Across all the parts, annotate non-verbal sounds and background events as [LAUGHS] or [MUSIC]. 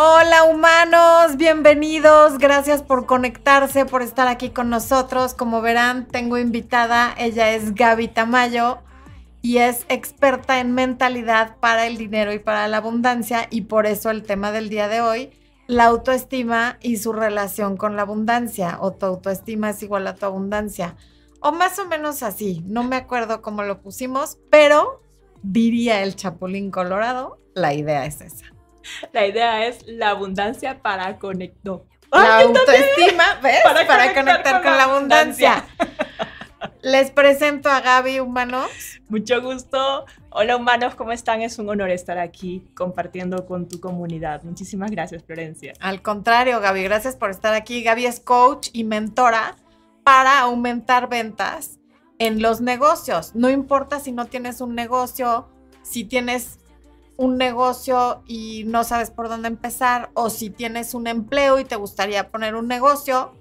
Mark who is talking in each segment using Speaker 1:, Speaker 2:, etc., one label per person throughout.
Speaker 1: Hola humanos, bienvenidos, gracias por conectarse, por estar aquí con nosotros. Como verán, tengo invitada, ella es Gaby Tamayo y es experta en mentalidad para el dinero y para la abundancia y por eso el tema del día de hoy, la autoestima y su relación con la abundancia o tu autoestima es igual a tu abundancia o más o menos así, no me acuerdo cómo lo pusimos, pero diría el Chapulín Colorado, la idea es esa. [LAUGHS]
Speaker 2: La idea es la abundancia para conectar.
Speaker 1: La autoestima, ¿ves? Para, conectar, con, la abundancia. Les presento a Gaby, humanos.
Speaker 2: Mucho gusto. Hola, humanos, ¿cómo están? Es un honor estar aquí compartiendo con tu comunidad. Muchísimas gracias, Florencia.
Speaker 1: Al contrario, Gaby, gracias por estar aquí. Gaby es coach y mentora para aumentar ventas en los negocios. No importa si no tienes un negocio, si tienes un negocio y no sabes por dónde empezar o si tienes un empleo y te gustaría poner un negocio,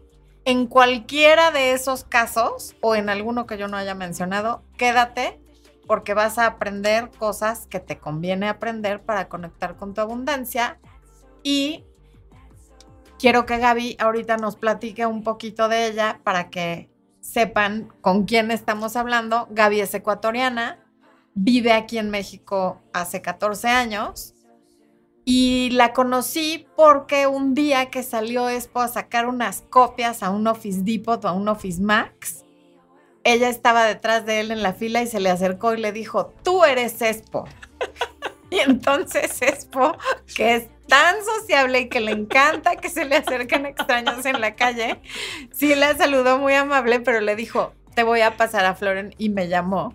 Speaker 1: en cualquiera de esos casos o en alguno que yo no haya mencionado, quédate porque vas a aprender cosas que te conviene aprender para conectar con tu abundancia y quiero que Gaby ahorita nos platique un poquito de ella para que sepan con quién estamos hablando. Gaby es ecuatoriana, vive aquí en México hace 14 años y la conocí porque un día que salió Expo a sacar unas copias a un Office Depot o a un Office Max, ella estaba detrás de él en la fila y se le acercó y le dijo, tú eres Expo. [LAUGHS] y entonces Expo, que es tan sociable y que le encanta que se le acerquen extraños en la calle, sí la saludó muy amable, pero le dijo, te voy a pasar a Floren y me llamó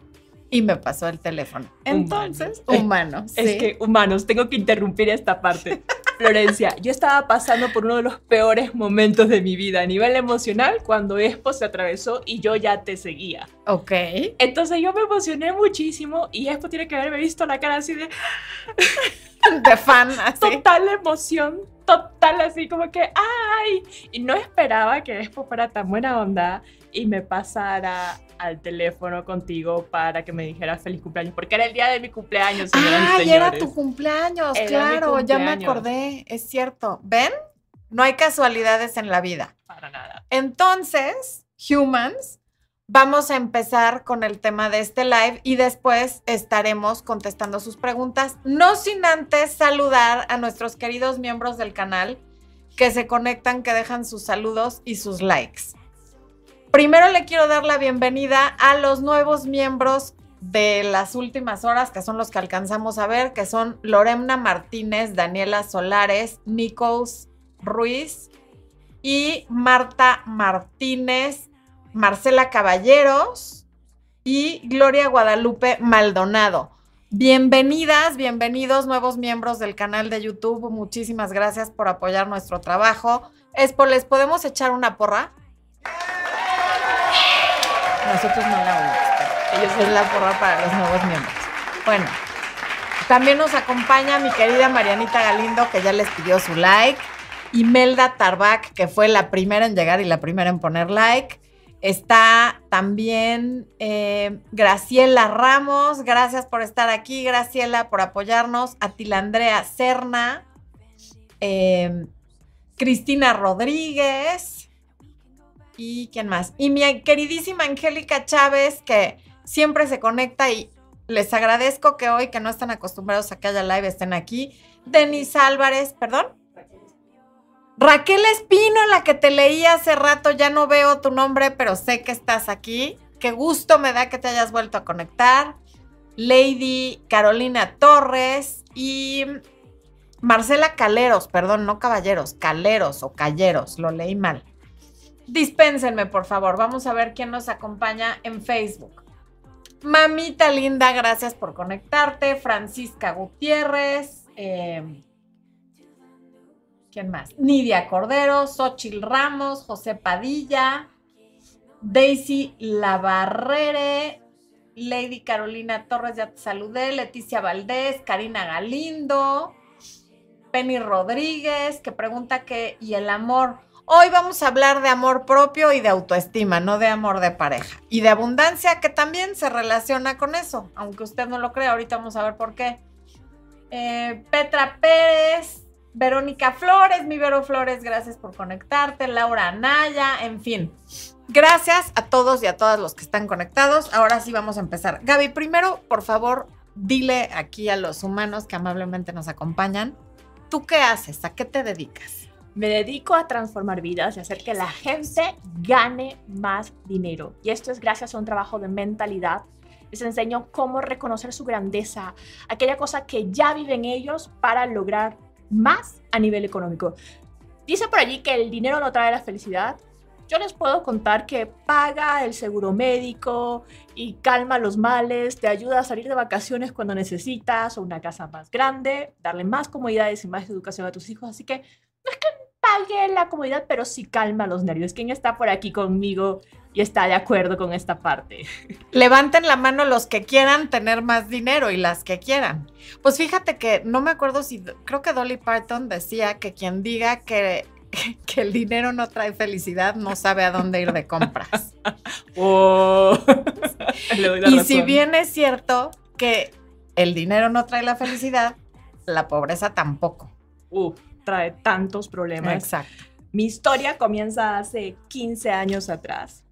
Speaker 1: y me pasó el teléfono. Entonces, humanos.
Speaker 2: Es que humanos, tengo que interrumpir esta parte. [LAUGHS] Florencia, yo estaba pasando por uno de los peores momentos de mi vida a nivel emocional cuando Expo se atravesó y yo ya te seguía.
Speaker 1: Ok.
Speaker 2: Entonces yo me emocioné muchísimo y Expo tiene que haberme visto la cara así de... [LAUGHS]
Speaker 1: de fan, así.
Speaker 2: Total emoción, total así como que ¡ay! Y no esperaba que Expo fuera tan buena onda y me pasara al teléfono contigo para que me dijera feliz cumpleaños, porque era el día de mi cumpleaños.
Speaker 1: Ah, y era tu cumpleaños, claro, ya me acordé, es cierto. ¿Ven? No hay casualidades en la vida.
Speaker 2: Para nada.
Speaker 1: Entonces, humans, vamos a empezar con el tema de este live y después estaremos contestando sus preguntas, no sin antes saludar a nuestros queridos miembros del canal que se conectan, que dejan sus saludos y sus likes. Primero le quiero dar la bienvenida a los nuevos miembros de las últimas horas, que son los que alcanzamos a ver, que son Loremna Martínez, Daniela Solares, Nichols Ruiz y Marta Martínez, Marcela Caballeros y Gloria Guadalupe Maldonado. Bienvenidas, bienvenidos nuevos miembros del canal de YouTube. Muchísimas gracias por apoyar nuestro trabajo. Espo, ¿les podemos echar una porra? Nosotros no la oímos, ellos es la porra para los nuevos miembros. Bueno, también nos acompaña mi querida Marianita Galindo, que ya les pidió su like. Imelda Tarbac, que fue la primera en llegar y la primera en poner like. Está también eh, Graciela Ramos, gracias por estar aquí, Graciela, por apoyarnos. Atilandrea Serna, eh, Cristina Rodríguez, ¿Y quién más? Y mi queridísima Angélica Chávez, que siempre se conecta y les agradezco que hoy, que no están acostumbrados a que haya live, estén aquí. Denise Álvarez, perdón. Raquel Espino, la que te leí hace rato, ya no veo tu nombre, pero sé que estás aquí. Qué gusto me da que te hayas vuelto a conectar. Lady Carolina Torres y Marcela Caleros, perdón, no caballeros, Caleros o Calleros, lo leí mal. Dispénsenme, por favor. Vamos a ver quién nos acompaña en Facebook. Mamita linda, gracias por conectarte. Francisca Gutiérrez. Em, ¿Quién más? Nidia Cordero, Xochil Ramos, José Padilla, Daisy Lavarrere, Lady Carolina Torres, ya te saludé, Leticia Valdés, Karina Galindo, Penny Rodríguez, que pregunta que, ¿y el amor? Hoy vamos a hablar de amor propio y de autoestima, no de amor de pareja. Y de abundancia, que también se relaciona con eso, aunque usted no lo crea, ahorita vamos a ver por qué. Eh, Petra Pérez, Verónica Flores, mi Vero Flores, gracias por conectarte. Laura Anaya, en fin. Gracias a todos y a todas los que están conectados. Ahora sí vamos a empezar. Gaby, primero, por favor, dile aquí a los humanos que amablemente nos acompañan, ¿tú qué haces? ¿A qué te dedicas?
Speaker 2: Me dedico a transformar vidas y hacer que la gente gane más dinero. Y esto es gracias a un trabajo de mentalidad. Les enseño cómo reconocer su grandeza, aquella cosa que ya viven ellos para lograr más a nivel económico. Dice por allí que el dinero no trae la felicidad, yo les puedo contar que paga el seguro médico y calma los males, te ayuda a salir de vacaciones cuando necesitas o una casa más grande, darle más comodidades y más educación a tus hijos. Así que que pague la comodidad, pero sí calma los nervios. ¿Quién está por aquí conmigo y está de acuerdo con esta parte? [LAUGHS]
Speaker 1: Levanten la mano los que quieran tener más dinero y las que quieran. Pues fíjate que no me acuerdo si, creo que Dolly Parton decía que quien diga que [LAUGHS] que el dinero no trae felicidad, no sabe a dónde ir de compras. [LAUGHS] y si bien es cierto que el dinero no trae la felicidad, la pobreza tampoco.
Speaker 2: Uf, trae tantos problemas.
Speaker 1: Exacto.
Speaker 2: Mi historia comienza hace 15 años atrás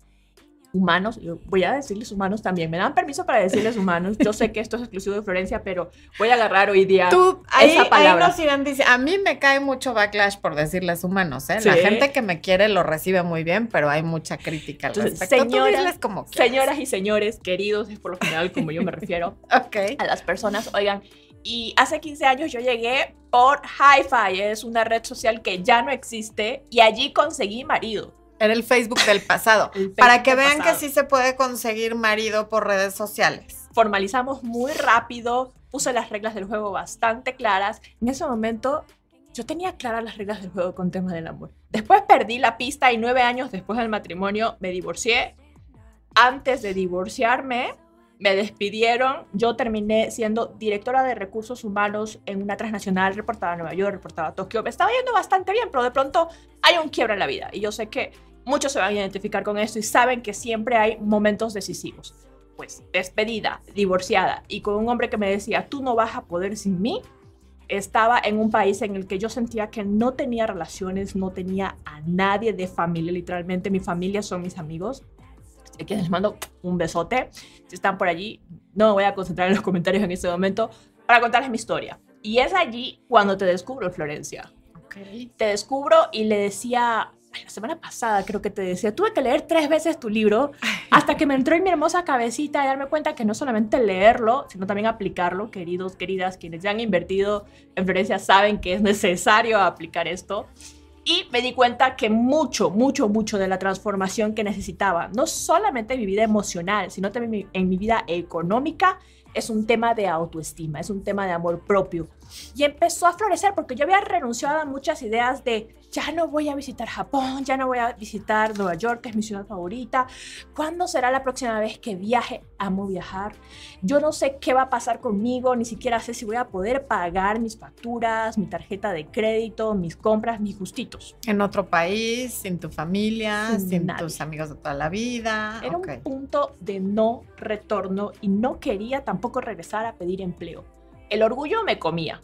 Speaker 2: humanos, yo voy a decirles humanos también, me dan permiso para decirles humanos, yo sé que esto es exclusivo de Florencia, pero voy a agarrar hoy día
Speaker 1: Tú, ahí, esa palabra. Ahí nos irán a mí me cae mucho backlash por decirles humanos, ¿eh? La gente que me quiere lo recibe muy bien, pero hay mucha crítica al respecto.
Speaker 2: Señoras, como señoras y señores, queridos, es por lo general como yo me refiero [LAUGHS]
Speaker 1: okay.
Speaker 2: a las personas, oigan, y hace 15 años yo llegué por Hi-Fi, es una red social que ya no existe, y allí conseguí marido.
Speaker 1: Era el Facebook del pasado. [LAUGHS] para que vean que sí se puede conseguir marido por redes sociales.
Speaker 2: Formalizamos muy rápido, puse las reglas del juego bastante claras. En ese momento yo tenía claras las reglas del juego con tema del amor. Después perdí la pista y nueve años después del matrimonio me divorcié. Antes de divorciarme, me despidieron. Yo terminé siendo directora de recursos humanos en una transnacional, reportaba a Nueva York, reportaba a Tokio. Me estaba yendo bastante bien, pero de pronto hay un quiebra en la vida. Y yo sé que Muchos se van a identificar con esto y saben que siempre hay momentos decisivos. Pues despedida, divorciada y con un hombre que me decía, tú no vas a poder sin mí, estaba en un país en el que yo sentía que no tenía relaciones, no tenía a nadie de familia, literalmente mi familia son mis amigos. Así que les mando un besote. Si están por allí, no me voy a concentrar en los comentarios en este momento para contarles mi historia. Y es allí cuando te descubro, Florencia.
Speaker 1: Okay.
Speaker 2: Te descubro y le decía la semana pasada creo que te decía, tuve que leer tres veces tu libro [LAUGHS] hasta que me entró en mi hermosa cabecita y darme cuenta que no solamente leerlo, sino también aplicarlo, queridos, queridas, quienes ya han invertido en Florencia saben que es necesario aplicar esto. Y me di cuenta que mucho, mucho, mucho de la transformación que necesitaba, no solamente en mi vida emocional, sino también en mi vida económica, es un tema de autoestima, es un tema de amor propio. Y empezó a florecer porque yo había renunciado a muchas ideas de ya no voy a visitar Japón, ya no voy a visitar Nueva York, que es mi ciudad favorita. ¿Cuándo será la próxima vez que viaje? Amo viajar. Yo no sé qué va a pasar conmigo, ni siquiera sé si voy a poder pagar mis facturas, mi tarjeta de crédito, mis compras, mis gustitos.
Speaker 1: En otro país, sin tu familia, sin, tus amigos de toda la vida.
Speaker 2: Era un punto de no retorno y no quería tampoco regresar a pedir empleo. El orgullo me comía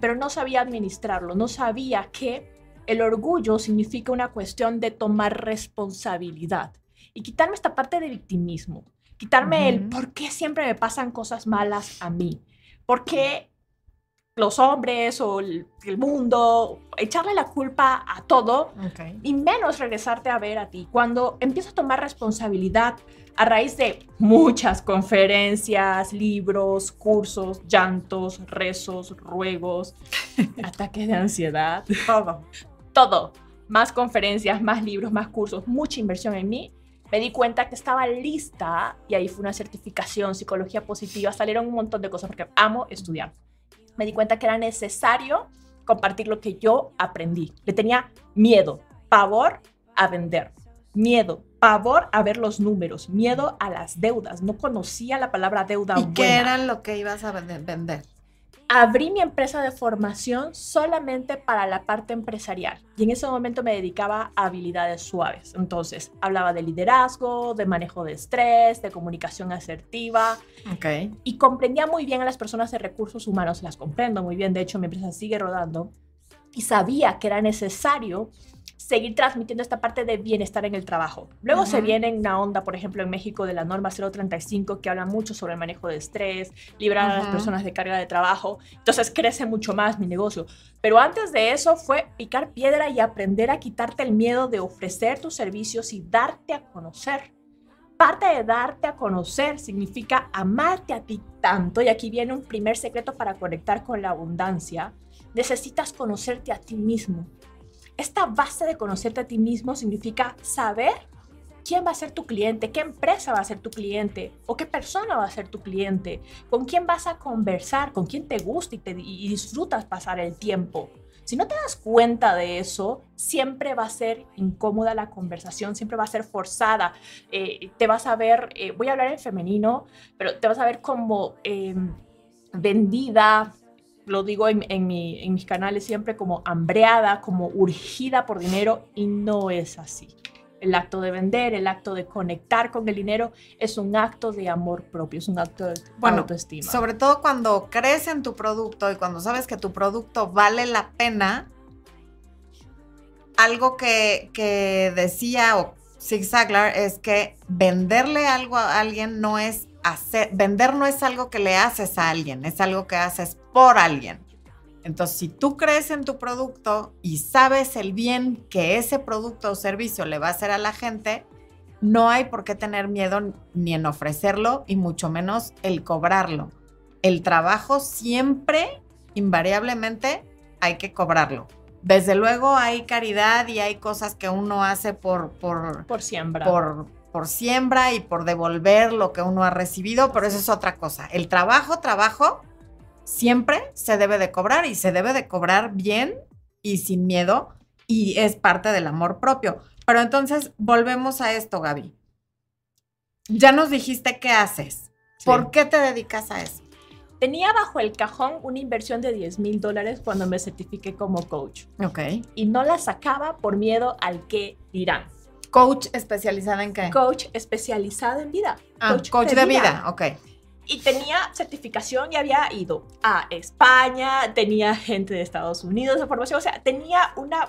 Speaker 2: pero no sabía administrarlo, no sabía que el orgullo significa una cuestión de tomar responsabilidad y quitarme esta parte de victimismo, quitarme el por qué siempre me pasan cosas malas a mí, por qué los hombres o el, mundo, echarle la culpa a todo y menos regresarte a ver a ti. Cuando empiezas a tomar responsabilidad a raíz de muchas conferencias, libros, cursos, llantos, rezos, ruegos, [LAUGHS] ataques de ansiedad, todo, todo, más conferencias, más libros, más cursos, mucha inversión en mí, me di cuenta que estaba lista y ahí fue una certificación, psicología positiva, salieron un montón de cosas porque amo estudiar me di cuenta que era necesario compartir lo que yo aprendí. Le tenía miedo, pavor a vender, miedo, pavor a ver los números, miedo a las deudas. No conocía la palabra deuda.
Speaker 1: ¿Y qué era lo que ibas a vender?
Speaker 2: Abrí mi empresa de formación solamente para la parte empresarial y en ese momento me dedicaba a habilidades suaves. Entonces, hablaba de liderazgo, de manejo de estrés, de comunicación asertiva.
Speaker 1: Okay.
Speaker 2: Y comprendía muy bien a las personas de recursos humanos, las comprendo muy bien, de hecho mi empresa sigue rodando. y sabía que era necesario seguir transmitiendo esta parte de bienestar en el trabajo. Luego se viene una onda, por ejemplo, en México de la norma 035 que habla mucho sobre el manejo de estrés, librar a las personas de carga de trabajo. Entonces crece mucho más mi negocio. Pero antes de eso fue picar piedra y aprender a quitarte el miedo de ofrecer tus servicios y darte a conocer. Parte de darte a conocer significa amarte a ti tanto, y aquí viene un primer secreto para conectar con la abundancia. Necesitas conocerte a ti mismo esta base de conocerte a ti mismo significa saber quién va a ser tu cliente, qué empresa va a ser tu cliente o qué persona va a ser tu cliente, con quién vas a conversar, con quién te gusta y, te, disfrutas pasar el tiempo. Si no te das cuenta de eso, siempre va a ser incómoda la conversación, siempre va a ser forzada. Eh, te vas a ver, eh, voy a hablar en femenino, pero te vas a ver como em, vendida, lo digo en, en, mis canales siempre como hambreada, como urgida por dinero y no es así. El acto de vender, el acto de conectar con el dinero es un acto de amor propio, es un acto de bueno, autoestima.
Speaker 1: Sobre todo cuando crees en tu producto y cuando sabes que tu producto vale la pena, algo que, que decía o Zig Ziglar es que venderle algo a alguien no es hacer, vender no es algo que le haces a alguien, es algo que haces por alguien. Entonces, si tú crees en tu producto y sabes el bien que ese producto o servicio le va a hacer a la gente, no hay por qué tener miedo ni en ofrecerlo y mucho menos el cobrarlo. El trabajo siempre, invariablemente, hay que cobrarlo. Desde luego hay caridad y hay cosas que uno hace por... Por,
Speaker 2: por siembra.
Speaker 1: Por, por siembra y por devolver lo que uno ha recibido, pero eso es otra cosa. El trabajo, trabajo, siempre se debe de cobrar y se debe de cobrar bien y sin miedo y es parte del amor propio. Pero entonces volvemos a esto, Gaby. Ya nos dijiste qué haces. ¿Por qué te dedicas a eso?
Speaker 2: Tenía bajo el cajón una inversión de 10 mil dólares cuando me certifiqué como coach.
Speaker 1: Ok.
Speaker 2: Y no la sacaba por miedo al que dirán.
Speaker 1: ¿Coach especializada en qué?
Speaker 2: Coach especializada en vida.
Speaker 1: Ah, coach, de, vida. vida, ok
Speaker 2: y tenía certificación y había ido a España, tenía gente de Estados Unidos de formación, o sea, tenía una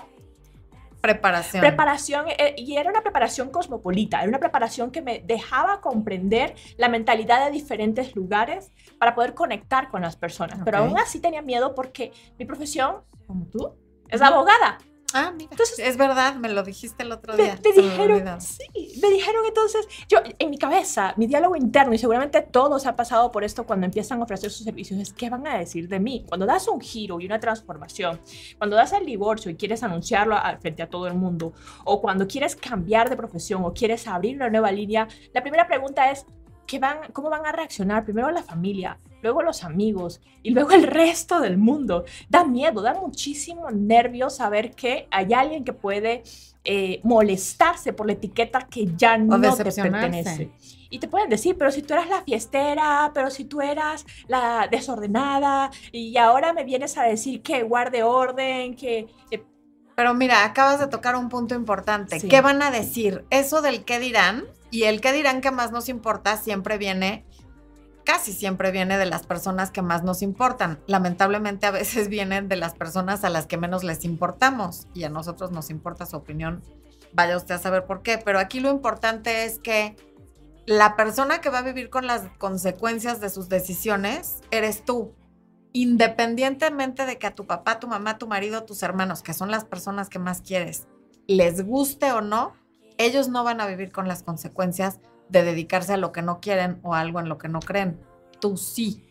Speaker 1: preparación.
Speaker 2: Preparación, eh, y era una preparación cosmopolita, era una preparación que me dejaba comprender la mentalidad de diferentes lugares para poder conectar con las personas. Pero aún así tenía miedo porque mi profesión, como tú, es abogada.
Speaker 1: Ah, mira. Entonces, es verdad, me lo dijiste el otro día.
Speaker 2: Me, dijeron, sí, me dijeron entonces, yo en mi cabeza, mi diálogo interno, y seguramente todos han pasado por esto cuando empiezan a ofrecer sus servicios, es qué van a decir de mí. Cuando das un giro y una transformación, cuando das el divorcio y quieres anunciarlo frente a todo el mundo, o cuando quieres cambiar de profesión o quieres abrir una nueva línea, la primera pregunta es, van, ¿cómo van a reaccionar? Primero la familia, luego los amigos y luego el resto del mundo. Da miedo, da muchísimo nervio saber que hay alguien que puede eh, molestarse por la etiqueta que ya no te pertenece. Y te pueden decir, pero si tú eras la fiestera, pero si tú eras la desordenada, y ahora me vienes a decir que guarde orden, que...
Speaker 1: Eh, pero mira, acabas de tocar un punto importante. ¿Qué van a decir? Eso del qué dirán y el qué dirán que más nos importa siempre viene, casi siempre viene de las personas que más nos importan. Lamentablemente a veces [LAUGHS] vienen de las personas a las que menos les importamos y a nosotros nos importa su opinión. Vaya usted a saber por qué, pero aquí lo importante es que la persona que va a vivir con las consecuencias de sus decisiones eres tú. Independientemente de que a tu papá, tu mamá, tu marido, tus hermanos, que son las personas que más quieres, les guste o no, ellos no van a vivir con las consecuencias de dedicarse a lo que no quieren o algo en lo que no creen. Tú sí.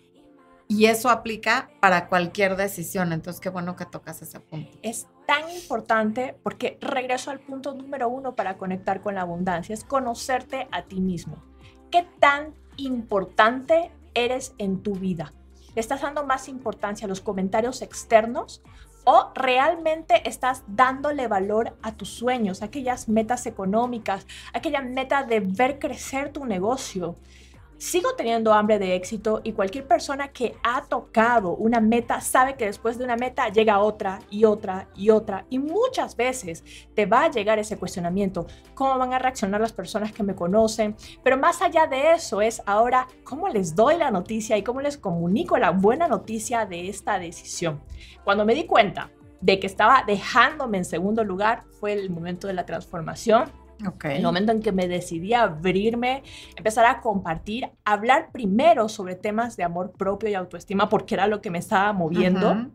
Speaker 1: Y eso aplica para cualquier decisión. Entonces, qué bueno que tocas ese punto.
Speaker 2: Es tan importante porque regreso al punto número uno para conectar con la abundancia, es conocerte a ti mismo. ¿Qué tan importante eres en tu vida? ¿Le estás dando más importancia a los comentarios externos o realmente estás dándole valor a tus sueños, a aquellas metas económicas, aquella meta de ver crecer tu negocio. Sigo teniendo hambre de éxito y cualquier persona que ha tocado una meta sabe que después de una meta llega otra y otra y otra y muchas veces te va a llegar ese cuestionamiento, cómo van a reaccionar las personas que me conocen, pero más allá de eso es ahora cómo les doy la noticia y cómo les comunico la buena noticia de esta decisión. Cuando me di cuenta de que estaba dejándome en segundo lugar fue el momento de la transformación.
Speaker 1: Okay.
Speaker 2: El momento en que me decidí a abrirme, empezar a compartir, hablar primero sobre temas de amor propio y autoestima, porque era lo que me estaba moviendo.
Speaker 1: Ujú.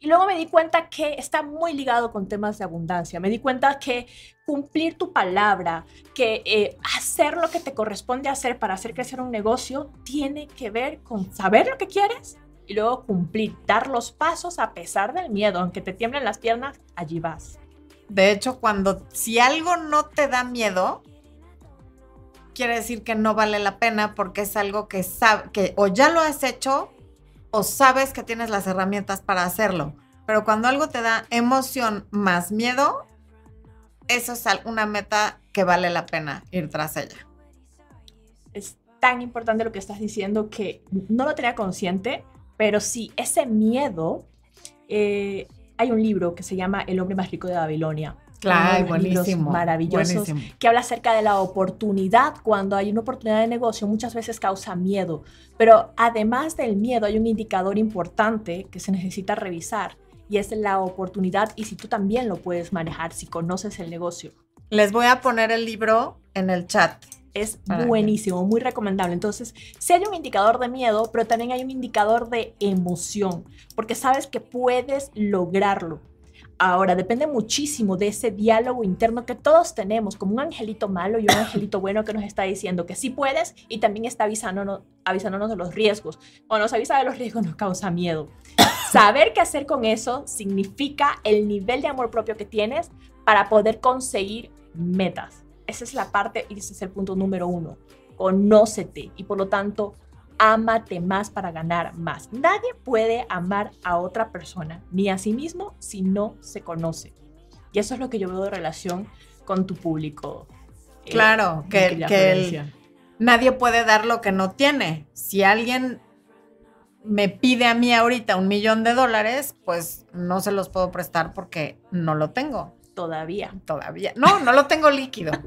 Speaker 2: Y luego me di cuenta que está muy ligado con temas de abundancia. Me di cuenta que cumplir tu palabra, que eh, hacer lo que te corresponde hacer para hacer crecer un negocio, tiene que ver con saber lo que quieres y luego cumplir, dar los pasos a pesar del miedo, aunque te tiemblen las piernas, allí vas.
Speaker 1: De hecho, cuando si algo no te da miedo, quiere decir que no vale la pena porque es algo que que o ya lo has hecho o sabes que tienes las herramientas para hacerlo. Pero cuando algo te da emoción más miedo, eso es una meta que vale la pena ir tras ella.
Speaker 2: es tan importante lo que estás diciendo que no lo tenía consciente, pero sí, ese miedo, eh, hay un libro que se llama El hombre más rico de Babilonia.
Speaker 1: Claro, buenísimo.
Speaker 2: maravillosos
Speaker 1: buenísimo.
Speaker 2: que habla acerca de la oportunidad. Cuando hay una oportunidad de negocio, muchas veces causa miedo. Pero además del miedo, hay un indicador importante que se necesita revisar y es la oportunidad y si tú también lo puedes manejar, si conoces el negocio.
Speaker 1: Les voy a poner el libro en el chat.
Speaker 2: Es
Speaker 1: que-
Speaker 2: buenísimo, muy recomendable. Entonces, sí hay un indicador de miedo, pero también hay un indicador de emoción, porque sabes que puedes lograrlo. Ahora, depende muchísimo de ese diálogo interno que todos tenemos, como un angelito malo y un [LAUGHS] angelito bueno que nos está diciendo que sí puedes y también está avisándonos, avisándonos de los riesgos. Cuando nos avisa de los riesgos nos causa miedo. [LAUGHS] Saber qué hacer con eso significa el nivel de amor propio que tienes para poder conseguir metas. Esa es la parte y ese es el punto número uno. Conócete y por lo tanto, ámate más para ganar más. Nadie puede amar a otra persona ni a sí mismo si no se conoce. Y eso es lo que yo veo de relación con tu público. eh,
Speaker 1: Claro, que, el- nadie puede dar lo que no tiene. Si alguien me pide a mí ahorita un millón de dólares, pues no se los puedo prestar porque no lo tengo
Speaker 2: todavía.
Speaker 1: todavía. No, no lo tengo líquido. [LAUGHS]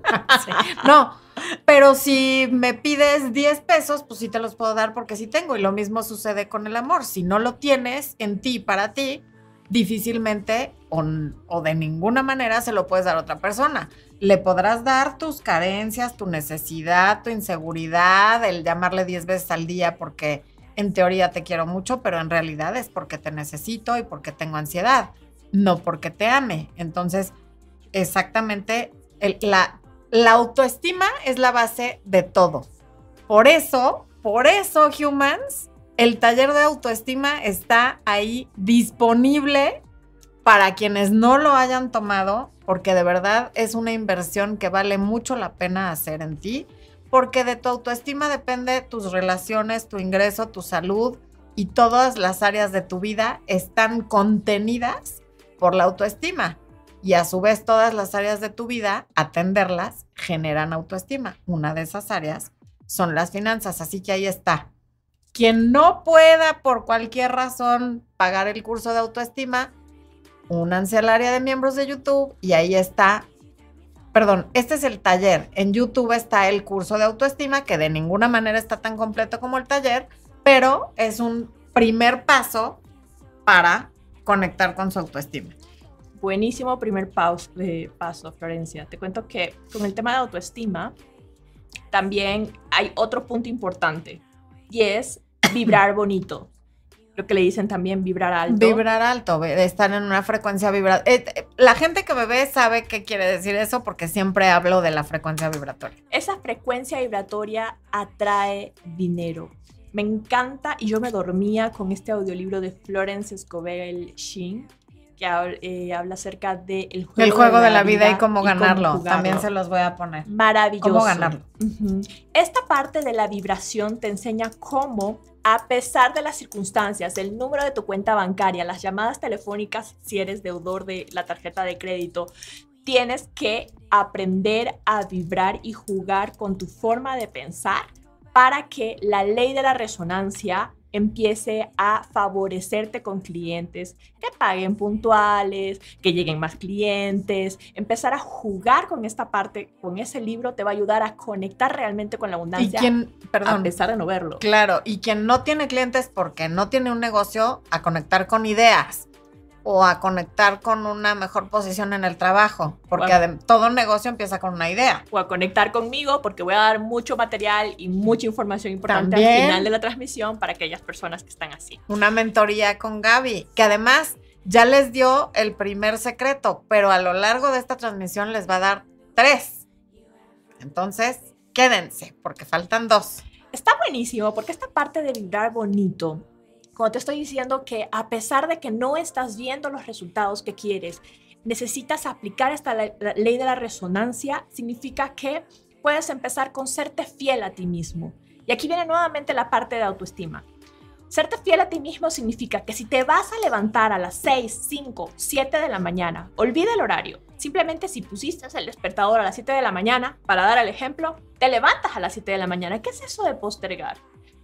Speaker 1: Sí, No, pero si me pides 10 pesos, pues sí te los puedo dar porque sí tengo. Y lo mismo sucede con el amor. Si no lo tienes en ti, para ti, difícilmente o, o de ninguna manera se lo puedes dar a otra persona. Le podrás dar tus carencias, tu necesidad, tu inseguridad, el llamarle 10 veces al día porque en teoría te quiero mucho, pero en realidad es porque te necesito y porque tengo ansiedad, no porque te ame. Entonces, exactamente, la, la autoestima es la base de todo. Por eso, por eso, humans, el taller de autoestima está ahí disponible para quienes no lo hayan tomado, porque de verdad es una inversión que vale mucho la pena hacer en ti, porque de tu autoestima depende tus relaciones, tu ingreso, tu salud y todas las áreas de tu vida están contenidas por la autoestima. Y a su vez todas las áreas de tu vida, atenderlas, generan autoestima. Una de esas áreas son las finanzas, así que ahí está. Quien no pueda por cualquier razón pagar el curso de autoestima, únanse al área de miembros de YouTube y ahí está. Perdón, este es el taller. En YouTube está el curso de autoestima, que de ninguna manera está tan completo como el taller, pero es un primer paso para conectar con su autoestima.
Speaker 2: Buenísimo primer paus- eh, paso, Florencia. Te cuento que con el tema de autoestima también hay otro punto importante y es vibrar [COUGHS] bonito. Lo que le dicen también vibrar alto.
Speaker 1: Vibrar alto, estar en una frecuencia vibratoria. la gente que me ve sabe qué quiere decir eso porque siempre hablo de la frecuencia vibratoria.
Speaker 2: Esa frecuencia vibratoria atrae dinero. Me encanta y yo me dormía con este audiolibro de Florence Scovel Sheen que eh, habla acerca del juego,
Speaker 1: El juego de la vida y cómo ganarlo. También se los voy a poner.
Speaker 2: Maravilloso.
Speaker 1: Cómo ganarlo.
Speaker 2: Esta parte de la vibración te enseña cómo, a pesar de las circunstancias, el número de tu cuenta bancaria, las llamadas telefónicas, si eres deudor de la tarjeta de crédito, tienes que aprender a vibrar y jugar con tu forma de pensar para que la ley de la resonancia empiece a favorecerte con clientes que paguen puntuales, que lleguen más clientes, empezar a jugar con esta parte, con ese libro te va a ayudar a conectar realmente con la
Speaker 1: Y
Speaker 2: abundancia
Speaker 1: quien,
Speaker 2: a
Speaker 1: perdón,
Speaker 2: pesar de no verlo.
Speaker 1: claro, y quien no tiene clientes porque no tiene un negocio, a conectar con ideas. O a conectar con una mejor posición en el trabajo, porque
Speaker 2: Bueno.
Speaker 1: todo negocio empieza con una idea.
Speaker 2: O a conectar conmigo porque voy a dar mucho material y mucha información importante
Speaker 1: También.
Speaker 2: al final de la transmisión para aquellas personas que están así.
Speaker 1: Una mentoría con Gaby, que además ya les dio el primer secreto, pero a lo largo de esta transmisión les va a dar tres. Entonces, quédense, porque faltan dos.
Speaker 2: Está buenísimo porque esta parte de vibrar bonito, cuando te estoy diciendo que a pesar de que no estás viendo los resultados que quieres, necesitas aplicar esta ley de la resonancia, significa que puedes empezar con serte fiel a ti mismo. Y aquí viene nuevamente la parte de autoestima. Serte fiel a ti mismo significa que si te vas a levantar a las 6, 5, 7 de la mañana, olvida el horario. Simplemente si pusiste el despertador a las 7 de la mañana, para dar el ejemplo, te levantas a las 7 de la mañana. ¿Qué es eso de postergar?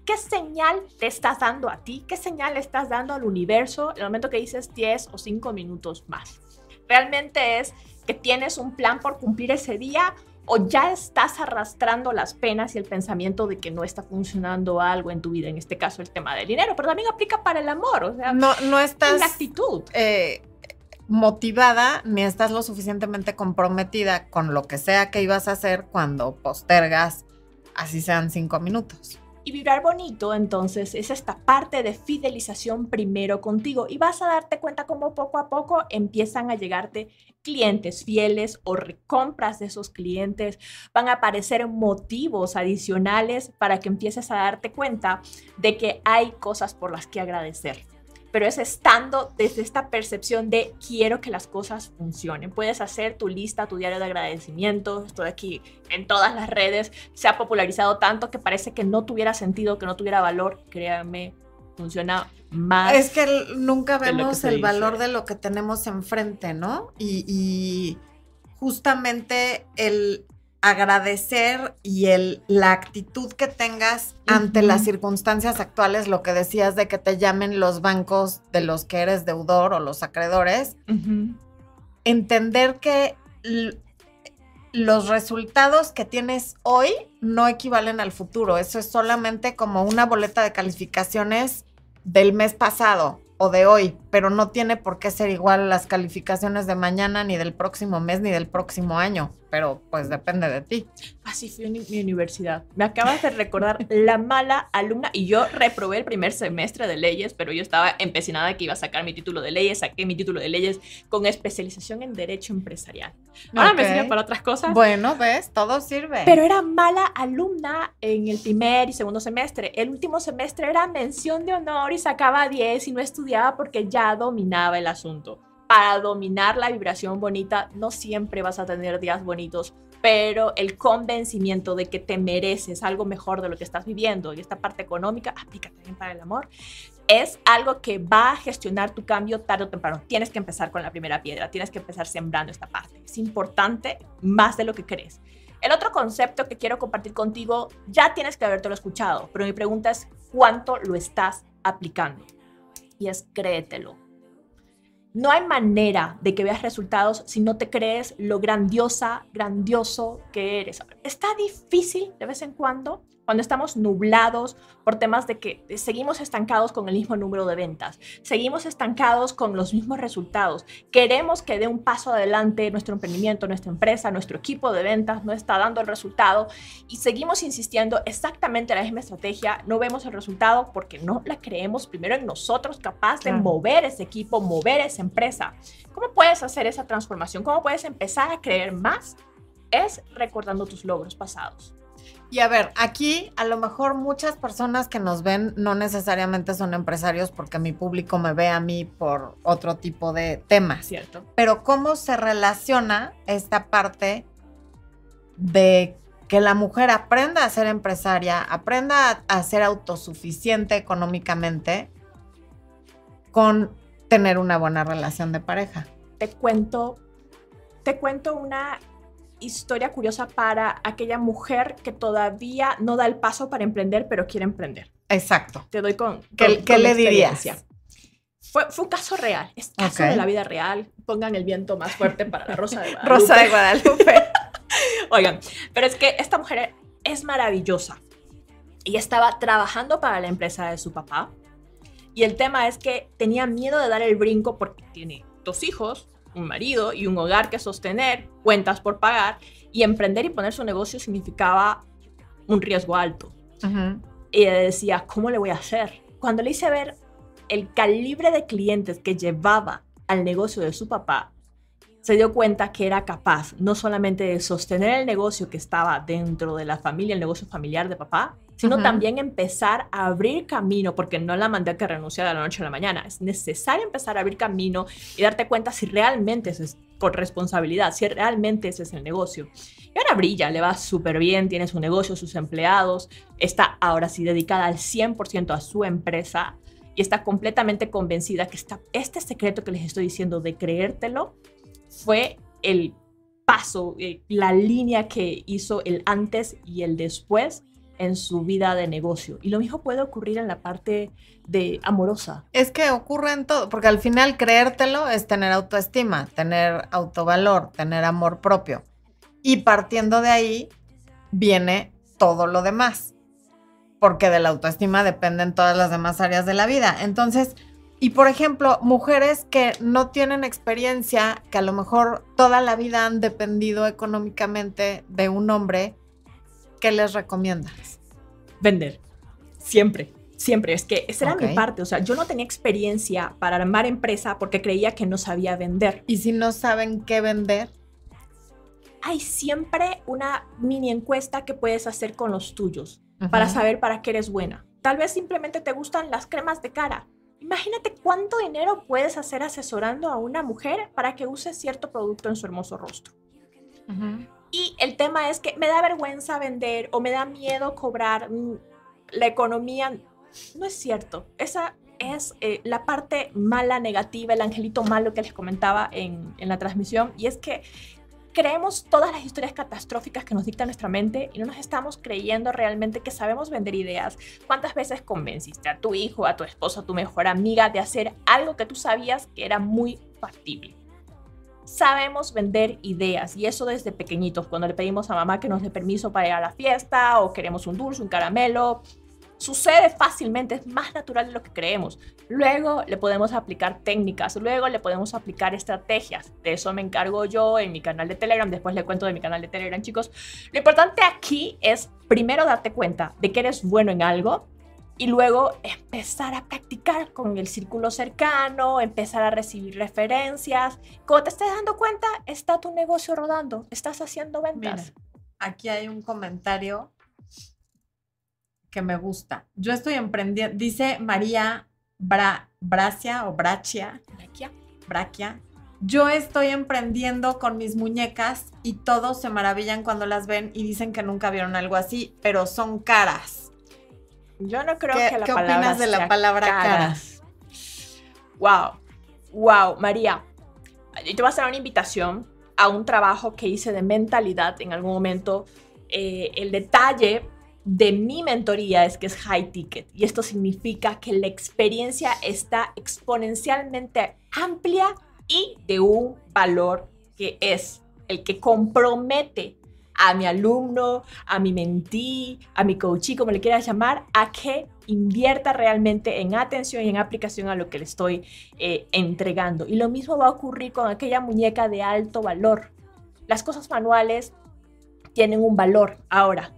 Speaker 2: ¿Qué señal te estás dando a ti? ¿Qué señal le estás dando al universo en el momento que dices 10 o 5 minutos más? ¿Realmente es que tienes un plan por cumplir ese día o ya estás arrastrando las penas y el pensamiento de que no está funcionando algo en tu vida? En este caso el tema del dinero, pero también aplica para el amor, o sea,
Speaker 1: No, no
Speaker 2: es
Speaker 1: estás
Speaker 2: la actitud.
Speaker 1: eh, motivada ni estás lo suficientemente comprometida con lo que sea que ibas a hacer cuando postergas, así sean cinco minutos.
Speaker 2: Y vibrar bonito, entonces, es esta parte de fidelización primero contigo y vas a darte cuenta cómo poco a poco empiezan a llegarte clientes fieles o recompras de esos clientes. Van a aparecer motivos adicionales para que empieces a darte cuenta de que hay cosas por las que agradecer. Pero es estando desde esta percepción de quiero que las cosas funcionen. Puedes hacer tu lista, tu diario de agradecimientos. Estoy aquí en todas las redes. Se ha popularizado tanto que parece que no tuviera sentido, que no tuviera valor. Créanme, funciona más.
Speaker 1: Es que nunca
Speaker 2: que
Speaker 1: vemos el
Speaker 2: dice.
Speaker 1: valor de lo que tenemos enfrente, ¿no? Y, y justamente el agradecer y el, la actitud que tengas ante las circunstancias actuales, lo que decías de que te llamen los bancos de los que eres deudor o los acreedores, entender que los resultados que tienes hoy no equivalen al futuro. Eso es solamente como una boleta de calificaciones del mes pasado o de hoy, pero no tiene por qué ser igual las calificaciones de mañana, ni del próximo mes, ni del próximo año. Pero pues depende de ti.
Speaker 2: Así fui en mi universidad. Me acabas de recordar la mala alumna y yo reprobé el primer semestre de leyes, pero yo estaba empecinada que iba a sacar mi título de leyes, saqué mi título de leyes con especialización en derecho empresarial. Ahora me
Speaker 1: Ok.
Speaker 2: sirve para otras cosas.
Speaker 1: Bueno, ves, todo sirve.
Speaker 2: Pero era mala alumna en el primer y segundo semestre. El último semestre era mención de honor y sacaba 10 y no estudiaba porque ya dominaba el asunto. Para dominar la vibración bonita no siempre vas a tener días bonitos, pero el convencimiento de que te mereces algo mejor de lo que estás viviendo y esta parte económica aplica también para el amor es algo que va a gestionar tu cambio tarde o temprano. Tienes que empezar con la primera piedra, tienes que empezar sembrando esta parte. Es importante más de lo que crees. El otro concepto que quiero compartir contigo, ya tienes que habértelo escuchado, pero mi pregunta es, ¿cuánto lo estás aplicando? Y es, créetelo. No hay manera de que veas resultados si no te crees lo grandiosa, grandioso que eres. Está difícil de vez en cuando, cuando estamos nublados por temas de que seguimos estancados con el mismo número de ventas, seguimos estancados con los mismos resultados. Queremos que dé un paso adelante nuestro emprendimiento, nuestra empresa, nuestro equipo de ventas no está dando el resultado y seguimos insistiendo exactamente en la misma estrategia, no vemos el resultado porque no la creemos primero en nosotros capaz de
Speaker 1: Claro.
Speaker 2: mover ese equipo, mover esa empresa. ¿Cómo puedes hacer esa transformación? ¿Cómo puedes empezar a creer más? Es recordando tus logros pasados.
Speaker 1: Y a ver, aquí a lo mejor muchas personas que nos ven no necesariamente son empresarios porque mi público me ve a mí por otro tipo de temas.
Speaker 2: ¿Cierto?
Speaker 1: Pero ¿cómo se relaciona esta parte de que la mujer aprenda a ser empresaria, aprenda a, a ser autosuficiente económicamente con tener una buena relación de pareja?
Speaker 2: te cuento, te cuento una historia curiosa para aquella mujer que todavía no da el paso para emprender, pero quiere emprender.
Speaker 1: Exacto.
Speaker 2: Te doy con.
Speaker 1: ¿Qué,
Speaker 2: con-
Speaker 1: qué
Speaker 2: con
Speaker 1: le
Speaker 2: experiencia.
Speaker 1: dirías?
Speaker 2: Fue, fue un caso real, es caso de la vida real. Pongan el viento más fuerte para la Rosa de [LAUGHS] Guadalupe.
Speaker 1: Rosa de Guadalupe. [LAUGHS]
Speaker 2: Oigan, pero es que esta mujer es maravillosa. Ella estaba trabajando para la empresa de su papá Y el tema es que tenía miedo de dar el brinco porque tiene dos hijos, un marido y un hogar que sostener, cuentas por pagar, y emprender y poner su negocio significaba un riesgo alto. Y ella decía, ¿cómo le voy a hacer? Cuando le hice ver el calibre de clientes que llevaba al negocio de su papá, se dio cuenta que era capaz no solamente de sostener el negocio que estaba dentro de la familia, el negocio familiar de papá, sino también empezar a abrir camino, porque no la mandé a que renuncie de la noche a la mañana. Es necesario empezar a abrir camino y darte cuenta si realmente es con responsabilidad, si realmente ese es el negocio. Y ahora brilla, le va súper bien, tiene su negocio, sus empleados, está ahora sí dedicada al 100% a su empresa y está completamente convencida que está, este secreto que les estoy diciendo de creértelo fue el paso, eh, la línea que hizo el antes y el después en su vida de negocio. Y lo mismo puede ocurrir en la parte de amorosa.
Speaker 1: Es que ocurre en todo, porque al final creértelo es tener autoestima, tener autovalor, tener amor propio. Y partiendo de ahí viene todo lo demás, porque de la autoestima dependen todas las demás áreas de la vida. Entonces, y por ejemplo, mujeres que no tienen experiencia, que a lo mejor toda la vida han dependido económicamente de un hombre, ¿qué les recomiendas?
Speaker 2: Vender. Siempre. Siempre. Es que esa era mi parte. O sea, yo no tenía experiencia para armar empresa porque creía que no sabía vender.
Speaker 1: ¿Y si no saben qué vender?
Speaker 2: Hay siempre una mini encuesta que puedes hacer con los tuyos para saber para qué eres buena. Tal vez simplemente te gustan las cremas de cara Imagínate cuánto dinero puedes hacer asesorando a una mujer para que use cierto producto en su hermoso rostro. Y el tema es que me da vergüenza vender o me da miedo cobrar la economía. No es cierto. Esa es eh, la parte mala, negativa, el angelito malo que les comentaba en, en la transmisión. Y es que creemos todas las historias catastróficas que nos dicta nuestra mente y no nos estamos creyendo realmente que sabemos vender ideas. ¿Cuántas veces convenciste a tu hijo, a tu esposa, a tu mejor amiga de hacer algo que tú sabías que era muy factible? Sabemos vender ideas y eso desde pequeñitos, cuando le pedimos a mamá que nos dé permiso para ir a la fiesta o queremos un dulce, un caramelo, sucede fácilmente, es más natural de lo que creemos. Luego le podemos aplicar técnicas, luego le podemos aplicar estrategias. De eso me encargo yo en mi canal de Telegram, después le cuento de mi canal de Telegram, chicos. Lo importante aquí es primero darte cuenta de que eres bueno en algo y luego empezar a practicar con el círculo cercano, empezar a recibir referencias. Cuando te estés dando cuenta, está tu negocio rodando, estás haciendo ventas.
Speaker 1: aquí hay un comentario que me gusta. Yo estoy emprendiendo, dice María Bra, Bracia o Brachia,
Speaker 2: Braquia,
Speaker 1: Braquia. Yo estoy emprendiendo con mis muñecas y todos se maravillan cuando las ven y dicen que nunca vieron algo así, pero son caras.
Speaker 2: Yo no creo que la
Speaker 1: ¿qué
Speaker 2: palabra
Speaker 1: opinas de la palabra caras?
Speaker 2: Wow, wow, María. Yo te voy a hacer una invitación a un trabajo que hice de mentalidad en algún momento. Eh, el detalle de mi mentoría es que es high ticket y esto significa que la experiencia está exponencialmente amplia y de un valor que es el que compromete a mi alumno, a mi mentí, a mi coachee, como le quieras llamar, a que invierta realmente en atención y en aplicación a lo que le estoy eh, entregando. Y lo mismo va a ocurrir con aquella muñeca de alto valor. Las cosas manuales tienen un valor. Ahora,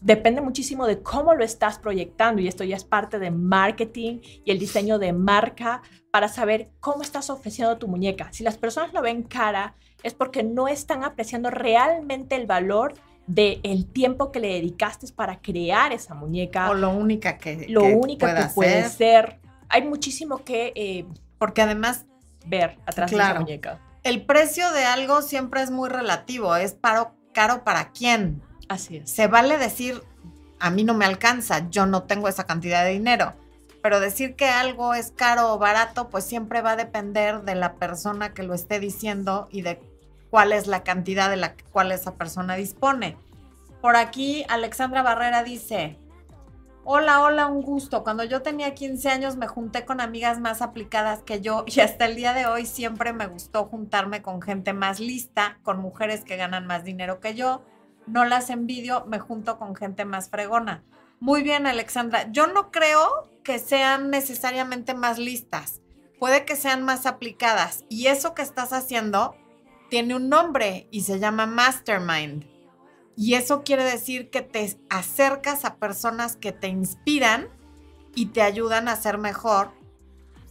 Speaker 2: depende muchísimo de cómo lo estás proyectando y esto ya es parte de marketing y el diseño de marca para saber cómo estás ofreciendo tu muñeca. Si las personas lo ven cara, es porque no están apreciando realmente el valor del el tiempo que le dedicaste para crear esa muñeca.
Speaker 1: O lo única que,
Speaker 2: lo única que puede ser. Hay muchísimo que... Eh,
Speaker 1: porque además...
Speaker 2: Ver atrás de esa muñeca.
Speaker 1: El precio de algo siempre es muy relativo. Es paro, caro para quién.
Speaker 2: Así es.
Speaker 1: Se vale decir, a mí no me alcanza, yo no tengo esa cantidad de dinero. Pero decir que algo es caro o barato, pues siempre va a depender de la persona que lo esté diciendo y de cuál es la cantidad de la cual esa persona dispone. Por aquí, Alexandra Barrera dice, hola, hola, un gusto. Cuando yo tenía 15 años me junté con amigas más aplicadas que yo y hasta el día de hoy siempre me gustó juntarme con gente más lista, con mujeres que ganan más dinero que yo no las envidio, me junto con gente más fregona. Muy bien, Alexandra. Yo no creo que sean necesariamente más listas, puede que sean más aplicadas y eso que estás haciendo tiene un nombre y se llama mastermind. Y eso quiere decir que te acercas a personas que te inspiran y te ayudan a ser mejor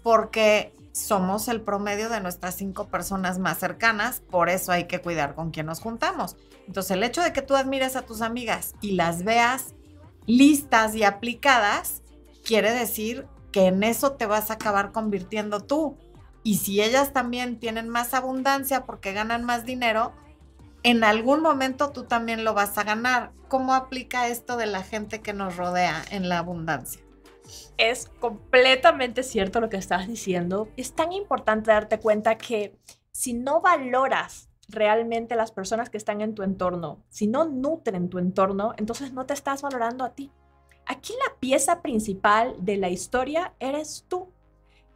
Speaker 1: porque somos el promedio de nuestras cinco personas más cercanas, por eso hay que cuidar con quién nos juntamos. Entonces el hecho de que tú admires a tus amigas y las veas listas y aplicadas, quiere decir que en eso te vas a acabar convirtiendo tú. Y si ellas también tienen más abundancia porque ganan más dinero, en algún momento tú también lo vas a ganar. ¿Cómo aplica esto de la gente que nos rodea en la abundancia?
Speaker 2: Es completamente cierto lo que estás diciendo. Es tan importante darte cuenta que si no valoras realmente las personas que están en tu entorno, si no nutren tu entorno, entonces no te estás valorando a ti. Aquí la pieza principal de la historia eres tú.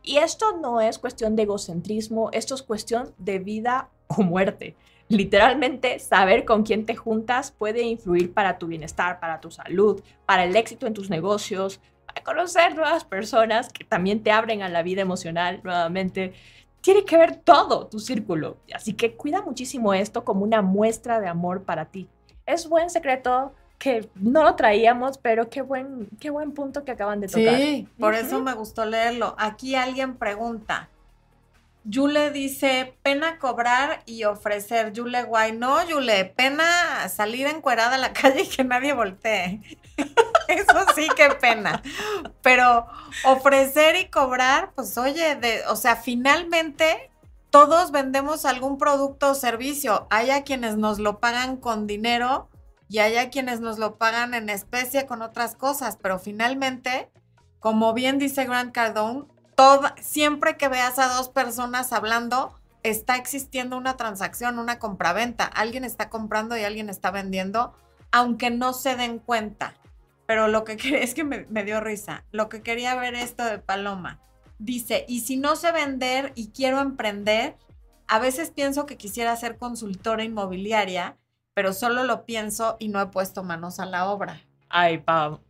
Speaker 2: Y esto no es cuestión de egocentrismo, esto es cuestión de vida o muerte. Literalmente, saber con quién te juntas puede influir para tu bienestar, para tu salud, para el éxito en tus negocios, para conocer nuevas personas que también te abren a la vida emocional nuevamente. Tiene que ver todo tu círculo. Así que cuida muchísimo esto como una muestra de amor para ti. Es buen secreto que no lo traíamos, pero qué buen, qué buen punto que acaban de tocar.
Speaker 1: Sí, por eso me gustó leerlo. Aquí alguien pregunta. Yule dice, pena cobrar y ofrecer. Yule guay, no, Yule, pena salir encuerada a la [LAUGHS] calle y que nadie voltee. [LAUGHS] Eso sí, qué pena. Pero ofrecer y cobrar, pues oye, de, o sea, finalmente todos vendemos algún producto o servicio. Hay a quienes nos lo pagan con dinero y hay a quienes nos lo pagan en especie con otras cosas, pero finalmente, como bien dice Grant Cardone, siempre que veas a dos personas hablando, está existiendo una transacción, una compraventa. Alguien está comprando y alguien está vendiendo, aunque no se den cuenta. Pero lo que [LAUGHS] es que me, me dio risa. Lo que quería ver esto de Paloma. Dice, y si no sé vender y quiero emprender, a veces pienso que quisiera ser consultora inmobiliaria pero solo lo pienso y no he puesto manos a la obra.
Speaker 2: Ay, Paloma.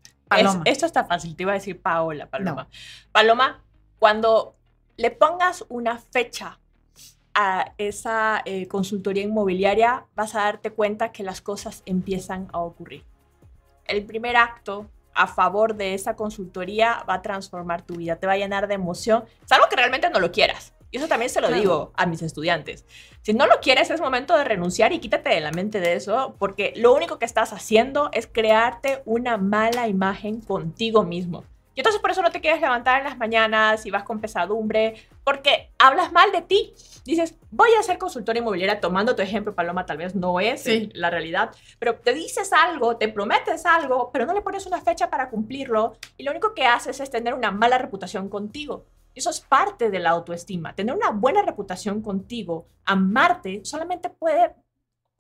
Speaker 2: esto está fácil, te iba a decir Paola, Paloma. Paloma, cuando le pongas una fecha a esa eh, consultoría inmobiliaria, vas a darte cuenta que las cosas empiezan a ocurrir. El primer acto a favor de esa consultoría va a transformar tu vida, te va a llenar de emoción, salvo que realmente no lo quieras. Y eso también se lo digo a mis estudiantes. Si no lo quieres, es momento de renunciar y quítate de la mente de eso, porque lo único que estás haciendo es crearte una mala imagen contigo mismo. Y entonces por eso no te quieres levantar en las mañanas y vas con pesadumbre, porque hablas mal de ti. Dices, voy a ser consultora inmobiliaria tomando tu ejemplo, Paloma, tal vez no es la realidad, pero te dices algo, te prometes algo, pero no le pones una fecha para cumplirlo y lo único que haces es tener una mala reputación contigo. Eso es parte de la autoestima. Tener una buena reputación contigo, amarte, solamente puede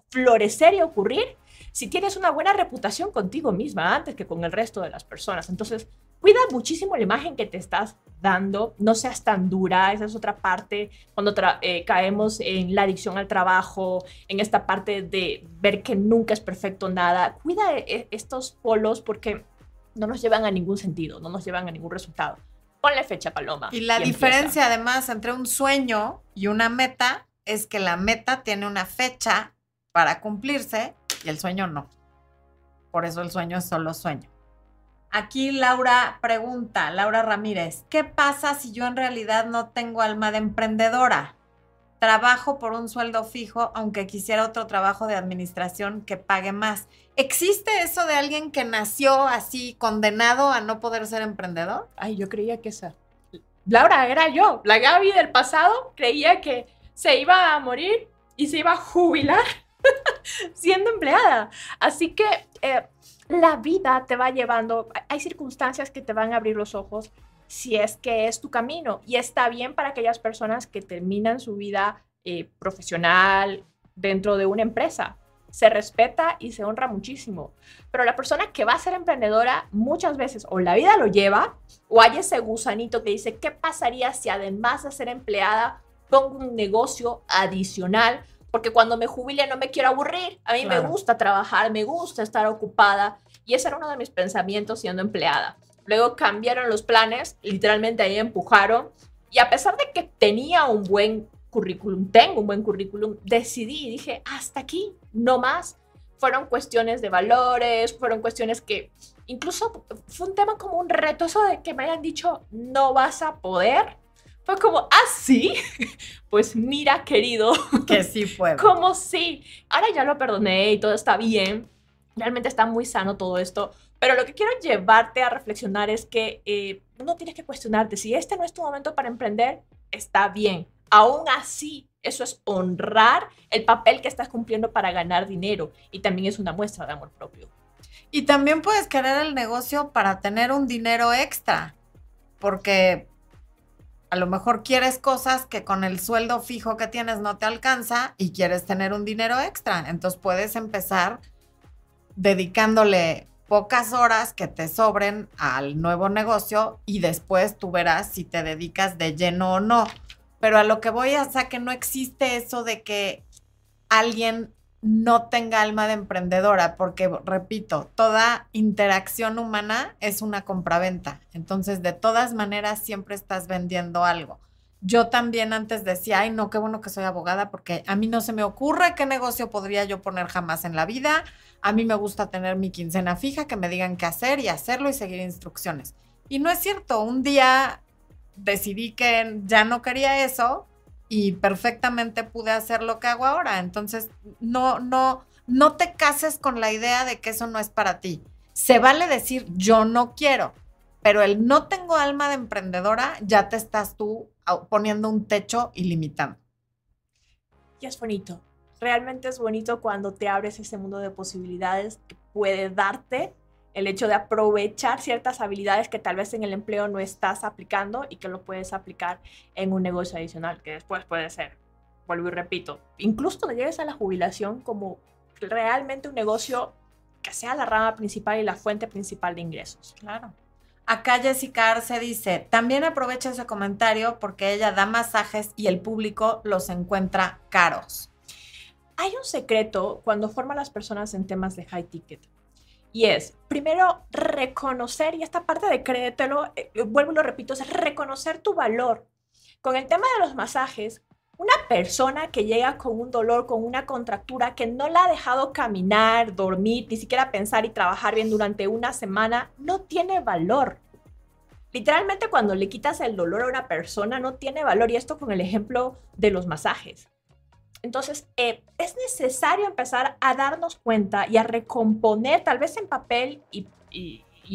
Speaker 2: florecer y ocurrir si tienes una buena reputación contigo misma antes que con el resto de las personas. Entonces, cuida muchísimo la imagen que te estás dando, no seas tan dura, esa es otra parte cuando eh, caemos en la adicción al trabajo, en esta parte de ver que nunca es perfecto nada. Cuida e, estos polos porque no nos llevan a ningún sentido, no nos llevan a ningún resultado ponle fecha, Paloma.
Speaker 1: Y la diferencia además entre un sueño y una meta es que la meta tiene una fecha para cumplirse y el sueño no. Por eso el sueño es solo sueño. Aquí Laura pregunta, Laura Ramírez, ¿qué pasa si yo en realidad no tengo alma de emprendedora? Trabajo por un sueldo fijo, aunque quisiera otro trabajo de administración que pague más. ¿Existe eso de alguien que nació así condenado a no poder ser emprendedor?
Speaker 2: Ay, yo creía que esa. Laura, era yo. La Gaby del pasado creía que se iba a morir y se iba a jubilar [LAUGHS] siendo empleada. Así que eh, la vida te va llevando, hay circunstancias que te van a abrir los ojos si es que es tu camino. Y está bien para aquellas personas que terminan su vida eh, profesional dentro de una empresa. Se respeta y se honra muchísimo. Pero la persona que va a ser emprendedora muchas veces o la vida lo lleva o hay ese gusanito que dice, ¿qué pasaría si además de ser empleada pongo un negocio adicional? Porque cuando me jubile no me quiero aburrir. A mí me gusta trabajar, me gusta estar ocupada. Y ese era uno de mis pensamientos siendo empleada Luego cambiaron los planes, literalmente ahí empujaron. Y a pesar de que tenía un buen currículum, tengo un buen currículum, decidí y dije, hasta aquí, no más. Fueron cuestiones de valores, fueron cuestiones que incluso fue un tema como un reto, eso de que me hayan dicho, no vas a poder. Fue como, ah, sí, [LAUGHS] pues mira, querido.
Speaker 1: Que sí fue. [LAUGHS]
Speaker 2: Como sí. Ahora ya lo perdoné y todo está bien. Realmente está muy sano todo esto. Pero lo que quiero llevarte a reflexionar es que eh, no tienes que cuestionarte. Si este no es tu momento para emprender, está bien. Aún así, eso es honrar el papel que estás cumpliendo para ganar dinero y también es una muestra de amor propio.
Speaker 1: Y también puedes querer el negocio para tener un dinero extra, porque a lo mejor quieres cosas que con el sueldo fijo que tienes no te alcanza y quieres tener un dinero extra. Entonces puedes empezar dedicándole pocas horas que te sobren al nuevo negocio y después tú verás si te dedicas de lleno o no. Pero a lo que voy a que no existe eso de que alguien no tenga alma de emprendedora, porque repito, toda interacción humana es una compraventa. Entonces, de todas maneras, siempre estás vendiendo algo. Yo también antes decía, ay, no, qué bueno que soy abogada, porque a mí no se me ocurre qué negocio podría yo poner jamás en la vida. A mí me gusta tener mi quincena fija, que me digan qué hacer y hacerlo y seguir instrucciones. Y no es cierto, un día decidí que ya no quería eso y perfectamente pude hacer lo que hago ahora. Entonces, no, no, no te cases con la idea de que eso no es para ti. Se vale decir yo no quiero, pero el no tengo alma de emprendedora ya te estás tú poniendo un techo ilimitado.
Speaker 2: Y es bonito. Realmente es bonito cuando te abres ese mundo de posibilidades que puede darte el hecho de aprovechar ciertas habilidades que tal vez en el empleo no estás aplicando y que lo puedes aplicar en un negocio adicional, que después puede ser, vuelvo y repito, incluso cuando llegues a la jubilación como realmente un negocio que sea la rama principal y la fuente principal de ingresos.
Speaker 1: Claro. Acá Jessica Arce dice, también aprovecha ese comentario porque ella da masajes y el público los encuentra caros.
Speaker 2: Hay un secreto cuando forman las personas en temas de high ticket. Y es, primero, reconocer, y esta parte de créetelo, eh, vuelvo y lo repito, es reconocer tu valor. Con el tema de los masajes, una persona que llega con un dolor, con una contractura que no la ha dejado caminar, dormir, ni siquiera pensar y trabajar bien durante una semana, no tiene valor. Literalmente cuando le quitas el dolor a una persona no tiene valor y esto con el ejemplo de los masajes. Entonces, eh, es necesario empezar a darnos cuenta y a recomponer, tal vez en papel y,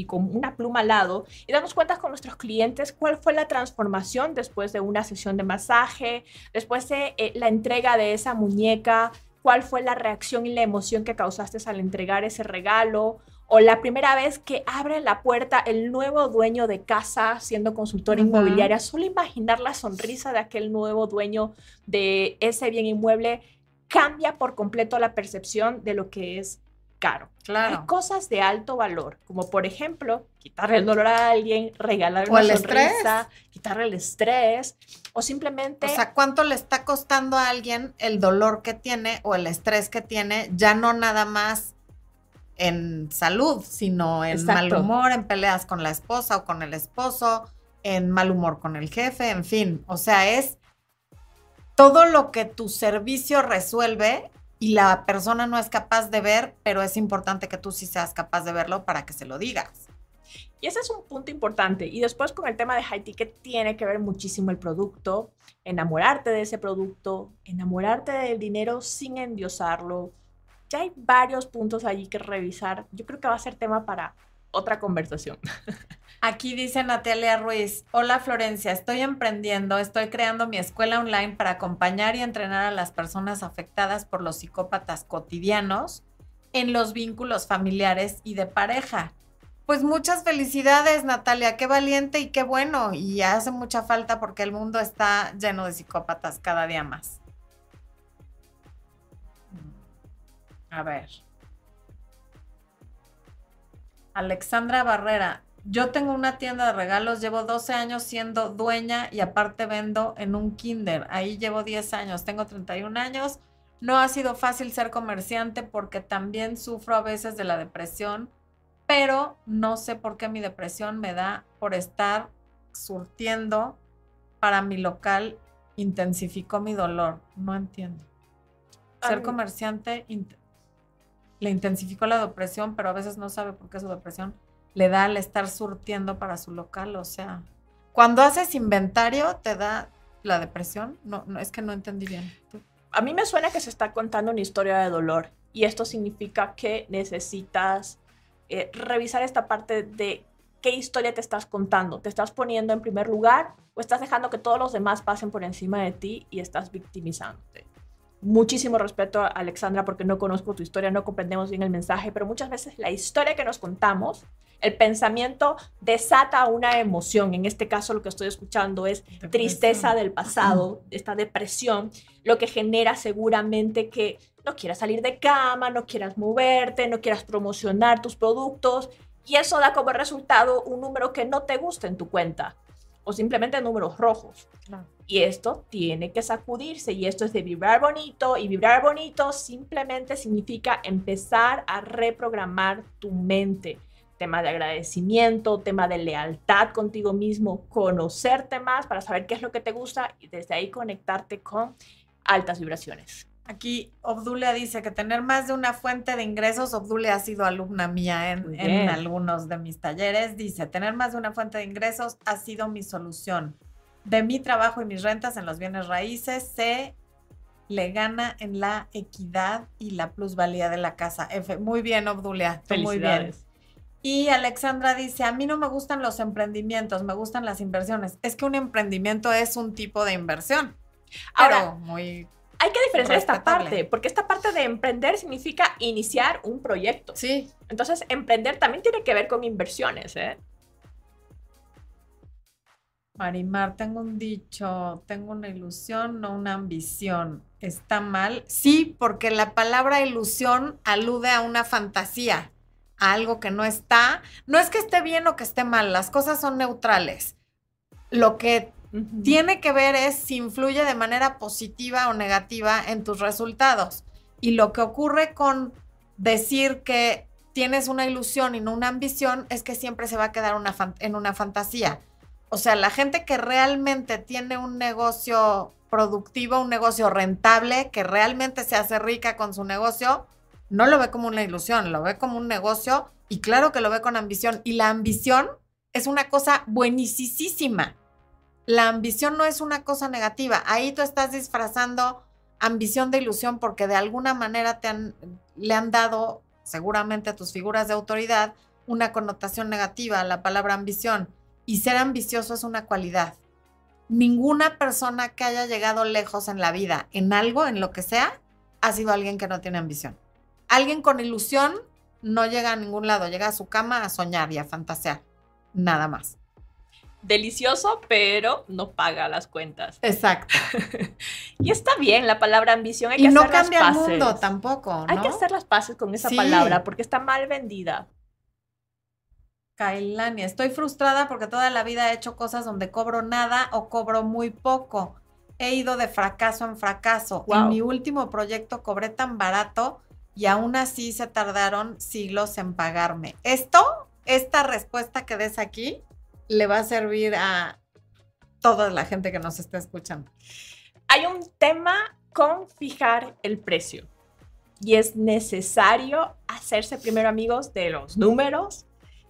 Speaker 2: con una pluma al lado, y darnos cuenta con nuestros clientes cuál fue la transformación después de una sesión de masaje, después de eh, la entrega de esa muñeca, cuál fue la reacción y la emoción que causaste al entregar ese regalo, o la primera vez que abre la puerta el nuevo dueño de casa siendo consultora inmobiliaria, solo imaginar la sonrisa de aquel nuevo dueño de ese bien inmueble cambia por completo la percepción de lo que es caro.
Speaker 1: Claro.
Speaker 2: Hay cosas de alto valor, como por ejemplo, quitarle el dolor a alguien, regalar una sonrisa, quitarle el estrés, o simplemente...
Speaker 1: O sea, ¿cuánto le está costando a alguien el dolor que tiene o el estrés que tiene? Ya no nada más en salud, sino en mal humor, en peleas con la esposa o con el esposo, en mal humor con el jefe, en fin. O sea, es todo lo que tu servicio resuelve y la persona no es capaz de ver, pero es importante que tú sí seas capaz de verlo para que se lo digas.
Speaker 2: Y ese es un punto importante. Y después con el tema de high ticket tiene que ver muchísimo el producto, enamorarte de ese producto, enamorarte del dinero sin endiosarlo, ya hay varios puntos allí que revisar. Yo creo que va a ser tema para otra conversación. [LAUGHS]
Speaker 1: Aquí dice Natalia Ruiz, hola Florencia, estoy emprendiendo, estoy creando mi escuela online para acompañar y entrenar a las personas afectadas por los psicópatas cotidianos en los vínculos familiares y de pareja. Pues muchas felicidades Natalia, qué valiente y qué bueno, y hace mucha falta porque el mundo está lleno de psicópatas cada día más. A ver. Alexandra Barrera, yo tengo una tienda de regalos, llevo 12 años siendo dueña y aparte vendo en un kinder. Ahí llevo 10 años, tengo 31 años. No ha sido fácil ser comerciante porque también sufro a veces de la depresión, pero no sé por qué mi depresión me da por estar surtiendo para mi local intensificó mi dolor. No entiendo. Ser
Speaker 2: Ay.
Speaker 1: comerciante int- le intensificó la depresión, pero a veces no sabe por qué su depresión le da al estar surtiendo para su local. O sea, cuando haces inventario, te da la depresión. No, es que no entendí bien.
Speaker 2: A mí me suena que se está contando una historia de dolor y esto significa que necesitas eh, revisar esta parte de qué historia te estás contando. ¿Te estás poniendo en primer lugar o estás dejando que todos los demás pasen por encima de ti y estás victimizándote? Muchísimo respeto a Alexandra porque no conozco tu historia, no comprendemos bien el mensaje, pero muchas veces la historia que nos contamos, el pensamiento desata una emoción. En este caso lo que estoy escuchando es tristeza del pasado, esta depresión, lo que genera seguramente que no quieras salir de cama, no quieras moverte, no quieras promocionar tus productos y eso da como resultado un número que no te gusta en tu cuenta o simplemente números rojos. Y esto tiene que sacudirse y esto es de vibrar bonito y vibrar bonito simplemente significa empezar a reprogramar tu mente. Tema de agradecimiento, tema de lealtad contigo mismo, conocerte más para saber qué es lo que te gusta y desde ahí conectarte con altas vibraciones.
Speaker 1: Aquí Obdulia dice que tener más de una fuente de ingresos, Obdulia ha sido alumna mía en, en algunos de mis talleres, dice, tener más de una fuente de ingresos ha sido mi solución. De mi trabajo y mis rentas en los bienes raíces se le gana en la equidad y la plusvalía de la casa. F. Muy bien, Obdulia, muy bien. Y Alexandra dice, a mí no me gustan los emprendimientos, me gustan las inversiones. Es que un emprendimiento es un tipo de inversión.
Speaker 2: Ahora,
Speaker 1: pero muy...
Speaker 2: hay que diferenciar esta parte, porque esta parte de emprender significa iniciar un proyecto.
Speaker 1: Sí,
Speaker 2: Entonces, emprender también tiene que ver con inversiones, ¿eh?
Speaker 1: Marimar, tengo un dicho, tengo una ilusión, no una ambición. ¿Está mal? Sí, porque la palabra ilusión alude a una fantasía, algo que no está. No es que esté bien o que esté mal, las cosas son neutrales. Lo que tiene que ver es si influye de manera positiva o negativa en tus resultados. Y lo que ocurre con decir que tienes una ilusión y no una ambición es que siempre se va a quedar una en una fantasía. O sea, la gente que realmente tiene un negocio productivo, un negocio rentable, que realmente se hace rica con su negocio, no lo ve como una ilusión, lo ve como un negocio y claro que lo ve con ambición. Y la ambición es una cosa buenísima. La ambición no es una cosa negativa. Ahí tú estás disfrazando ambición de ilusión porque de alguna manera te le han dado seguramente a tus figuras de autoridad una connotación negativa a la palabra ambición. Y ser ambicioso es una cualidad. Ninguna persona que haya llegado lejos en la vida, en algo, en lo que sea, ha sido alguien que no tiene ambición. Alguien con ilusión no llega a ningún lado, llega a su cama a soñar y a fantasear. Nada más.
Speaker 2: Delicioso, pero no paga las cuentas.
Speaker 1: Exacto. [LAUGHS]
Speaker 2: Y está bien la palabra ambición, hay que
Speaker 1: Y no
Speaker 2: hacer las
Speaker 1: cambia el
Speaker 2: paces.
Speaker 1: mundo tampoco, ¿no?
Speaker 2: Hay que hacer las paces con esa
Speaker 1: Sí.
Speaker 2: palabra porque está mal vendida.
Speaker 1: Kailani, estoy frustrada porque toda la vida he hecho cosas donde cobro nada o cobro muy poco. He ido de fracaso en fracaso. En
Speaker 2: Wow.
Speaker 1: mi último proyecto cobré tan barato y aún así se tardaron siglos en pagarme. Esto, esta respuesta que des aquí, le va a servir a toda la gente que nos está escuchando.
Speaker 2: Hay un tema con fijar el precio y es necesario hacerse primero amigos de los números.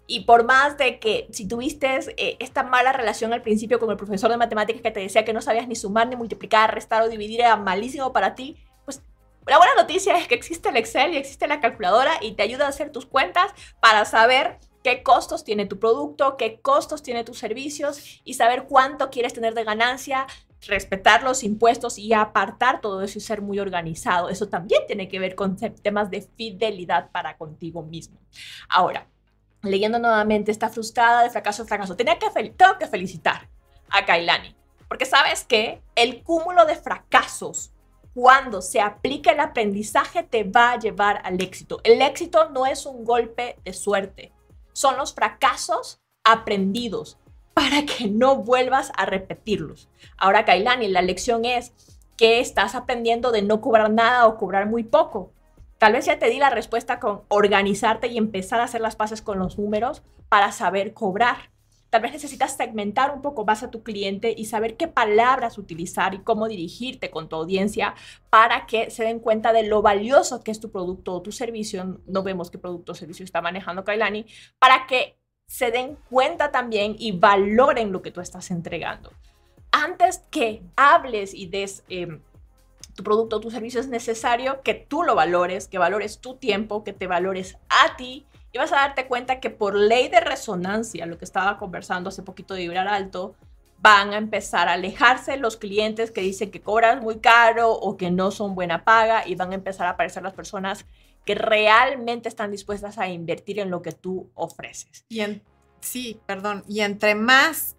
Speaker 2: Y por más de que si tuviste eh, esta mala relación al principio con el profesor de matemáticas que te decía que no sabías ni sumar, ni multiplicar, restar o dividir, era malísimo para ti, la buena noticia es que existe el Excel y existe la calculadora y te ayuda a hacer tus cuentas para saber qué costos tiene tu producto, qué costos tiene tus servicios y saber cuánto quieres tener de ganancia, respetar los impuestos y apartar todo eso y ser muy organizado. Eso también tiene que ver con te- temas de fidelidad para contigo mismo. Ahora, leyendo nuevamente esta frustrada de fracaso en fracaso, tenía que tengo que felicitar a Kailani, porque sabes que el cúmulo de fracasos cuando se aplica el aprendizaje te va a llevar al éxito. El éxito no es un golpe de suerte, son los fracasos aprendidos para que no vuelvas a repetirlos. Ahora, Kailani, la lección es que estás aprendiendo de no cobrar nada o cobrar muy poco. Tal vez ya te di la respuesta con organizarte y empezar a hacer las paces con los números para saber cobrar. Tal vez necesitas segmentar un poco más a tu cliente y saber qué palabras utilizar y cómo dirigirte con tu audiencia para que se den cuenta de lo valioso que es tu producto o tu servicio. No vemos qué producto o servicio está manejando Kailani, para que se den cuenta también y valoren lo que tú estás entregando. Antes que hables y des... Em, tu producto o tu servicio es necesario que tú lo valores, que valores tu tiempo, que te valores a ti y vas a darte cuenta que por ley de resonancia, lo que estaba conversando hace poquito de vibrar alto, van a empezar a alejarse los clientes que dicen que cobras muy caro o que no son buena paga y van a empezar a aparecer las personas que realmente están dispuestas a invertir en lo que tú ofreces.
Speaker 1: Y en, sí, perdón, y entre más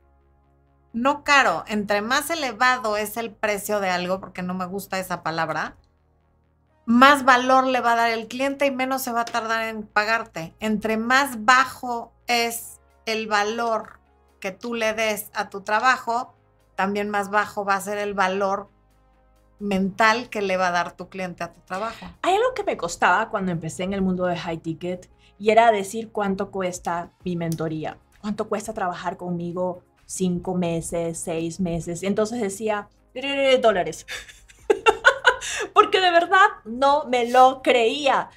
Speaker 1: no caro, entre más elevado es el precio de algo, porque no me gusta esa palabra, más valor le va a dar el cliente y menos se va a tardar en pagarte. Entre más bajo es el valor que tú le des a tu trabajo, también más bajo va a ser el valor mental que le va a dar tu cliente a tu trabajo.
Speaker 2: Hay algo que me costaba cuando empecé en el mundo de high ticket y era decir cuánto cuesta mi mentoría, cuánto cuesta trabajar conmigo cinco meses, seis meses. Entonces decía, dólares. Porque de verdad no me lo creía.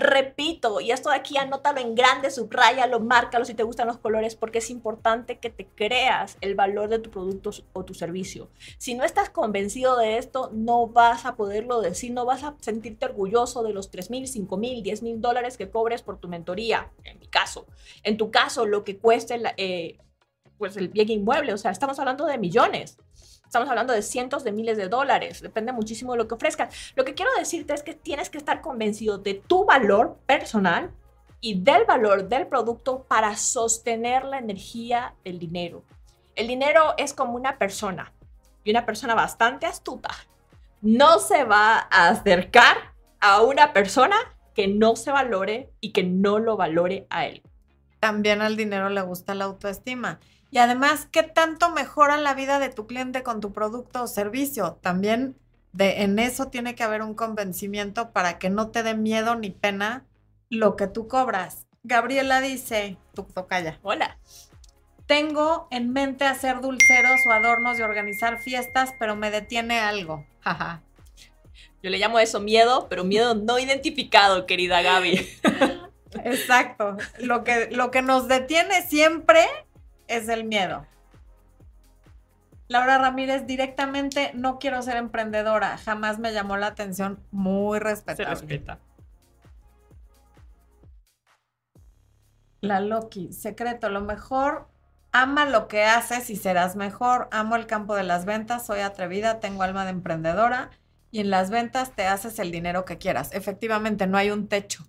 Speaker 2: Repito, y esto de aquí anótalo en grande, subrayalo, márcalo si te gustan los colores, porque es importante que te creas el valor de tu producto o tu servicio. Si no estás convencido de esto, no vas a poderlo decir, no vas a sentirte orgulloso de los 3 mil, 5 mil, 10 mil dólares que cobres por tu mentoría, en mi caso. En tu caso, lo que cueste la, eh, pues el bien inmueble, o sea, estamos hablando de millones. Estamos hablando de cientos de miles de dólares, depende muchísimo de lo que ofrezcas. Lo que quiero decirte es que tienes que estar convencido de tu valor personal y del valor del producto para sostener la energía del dinero. El dinero es como una persona y una persona bastante astuta no se va a acercar a una persona que no se valore y que no lo valore a él.
Speaker 1: También al dinero le gusta la autoestima. Y además, ¿qué tanto mejora la vida de tu cliente con tu producto o servicio? También de, en eso tiene que haber un convencimiento para que no te dé miedo ni pena lo que tú cobras. Gabriela dice, tú tocaya.
Speaker 2: Hola.
Speaker 1: Tengo en mente hacer dulceros o adornos y organizar fiestas, pero me detiene algo. Jaja.
Speaker 2: Yo le llamo eso miedo, pero miedo no identificado, querida Gaby. [LAUGHS]
Speaker 1: Exacto. Lo que, lo que nos detiene siempre es el miedo. Laura Ramírez, directamente no quiero ser emprendedora. Jamás me llamó la atención. Muy respetable.
Speaker 2: Se respeta.
Speaker 1: La Loki, secreto, lo mejor, ama lo que haces y serás mejor. Amo el campo de las ventas, soy atrevida, tengo alma de emprendedora y en las ventas te haces el dinero que quieras. Efectivamente, no hay un techo.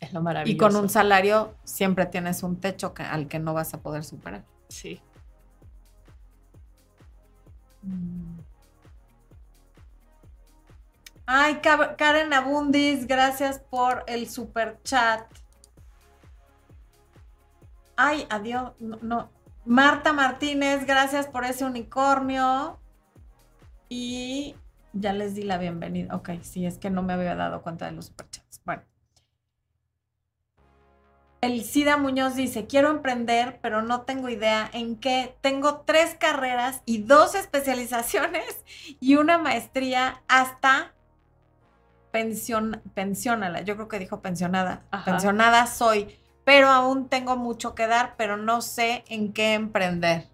Speaker 2: Es lo maravilloso.
Speaker 1: Y con un salario siempre tienes un techo al que no vas a poder superar.
Speaker 2: Sí.
Speaker 1: Mm. Ay, Karen Abundis, gracias por el super chat. Ay, adiós. No, Marta Martínez, gracias por ese unicornio. Y ya les di la bienvenida. Ok, sí, es que no me había dado cuenta de los superchats. El Sida Muñoz dice, quiero emprender, pero no tengo idea en qué. Tengo tres carreras y dos especializaciones y una maestría hasta pensión, pensionala. Yo creo que dijo pensionada. Pensionada soy, pero aún tengo mucho que dar, pero no sé en qué emprender.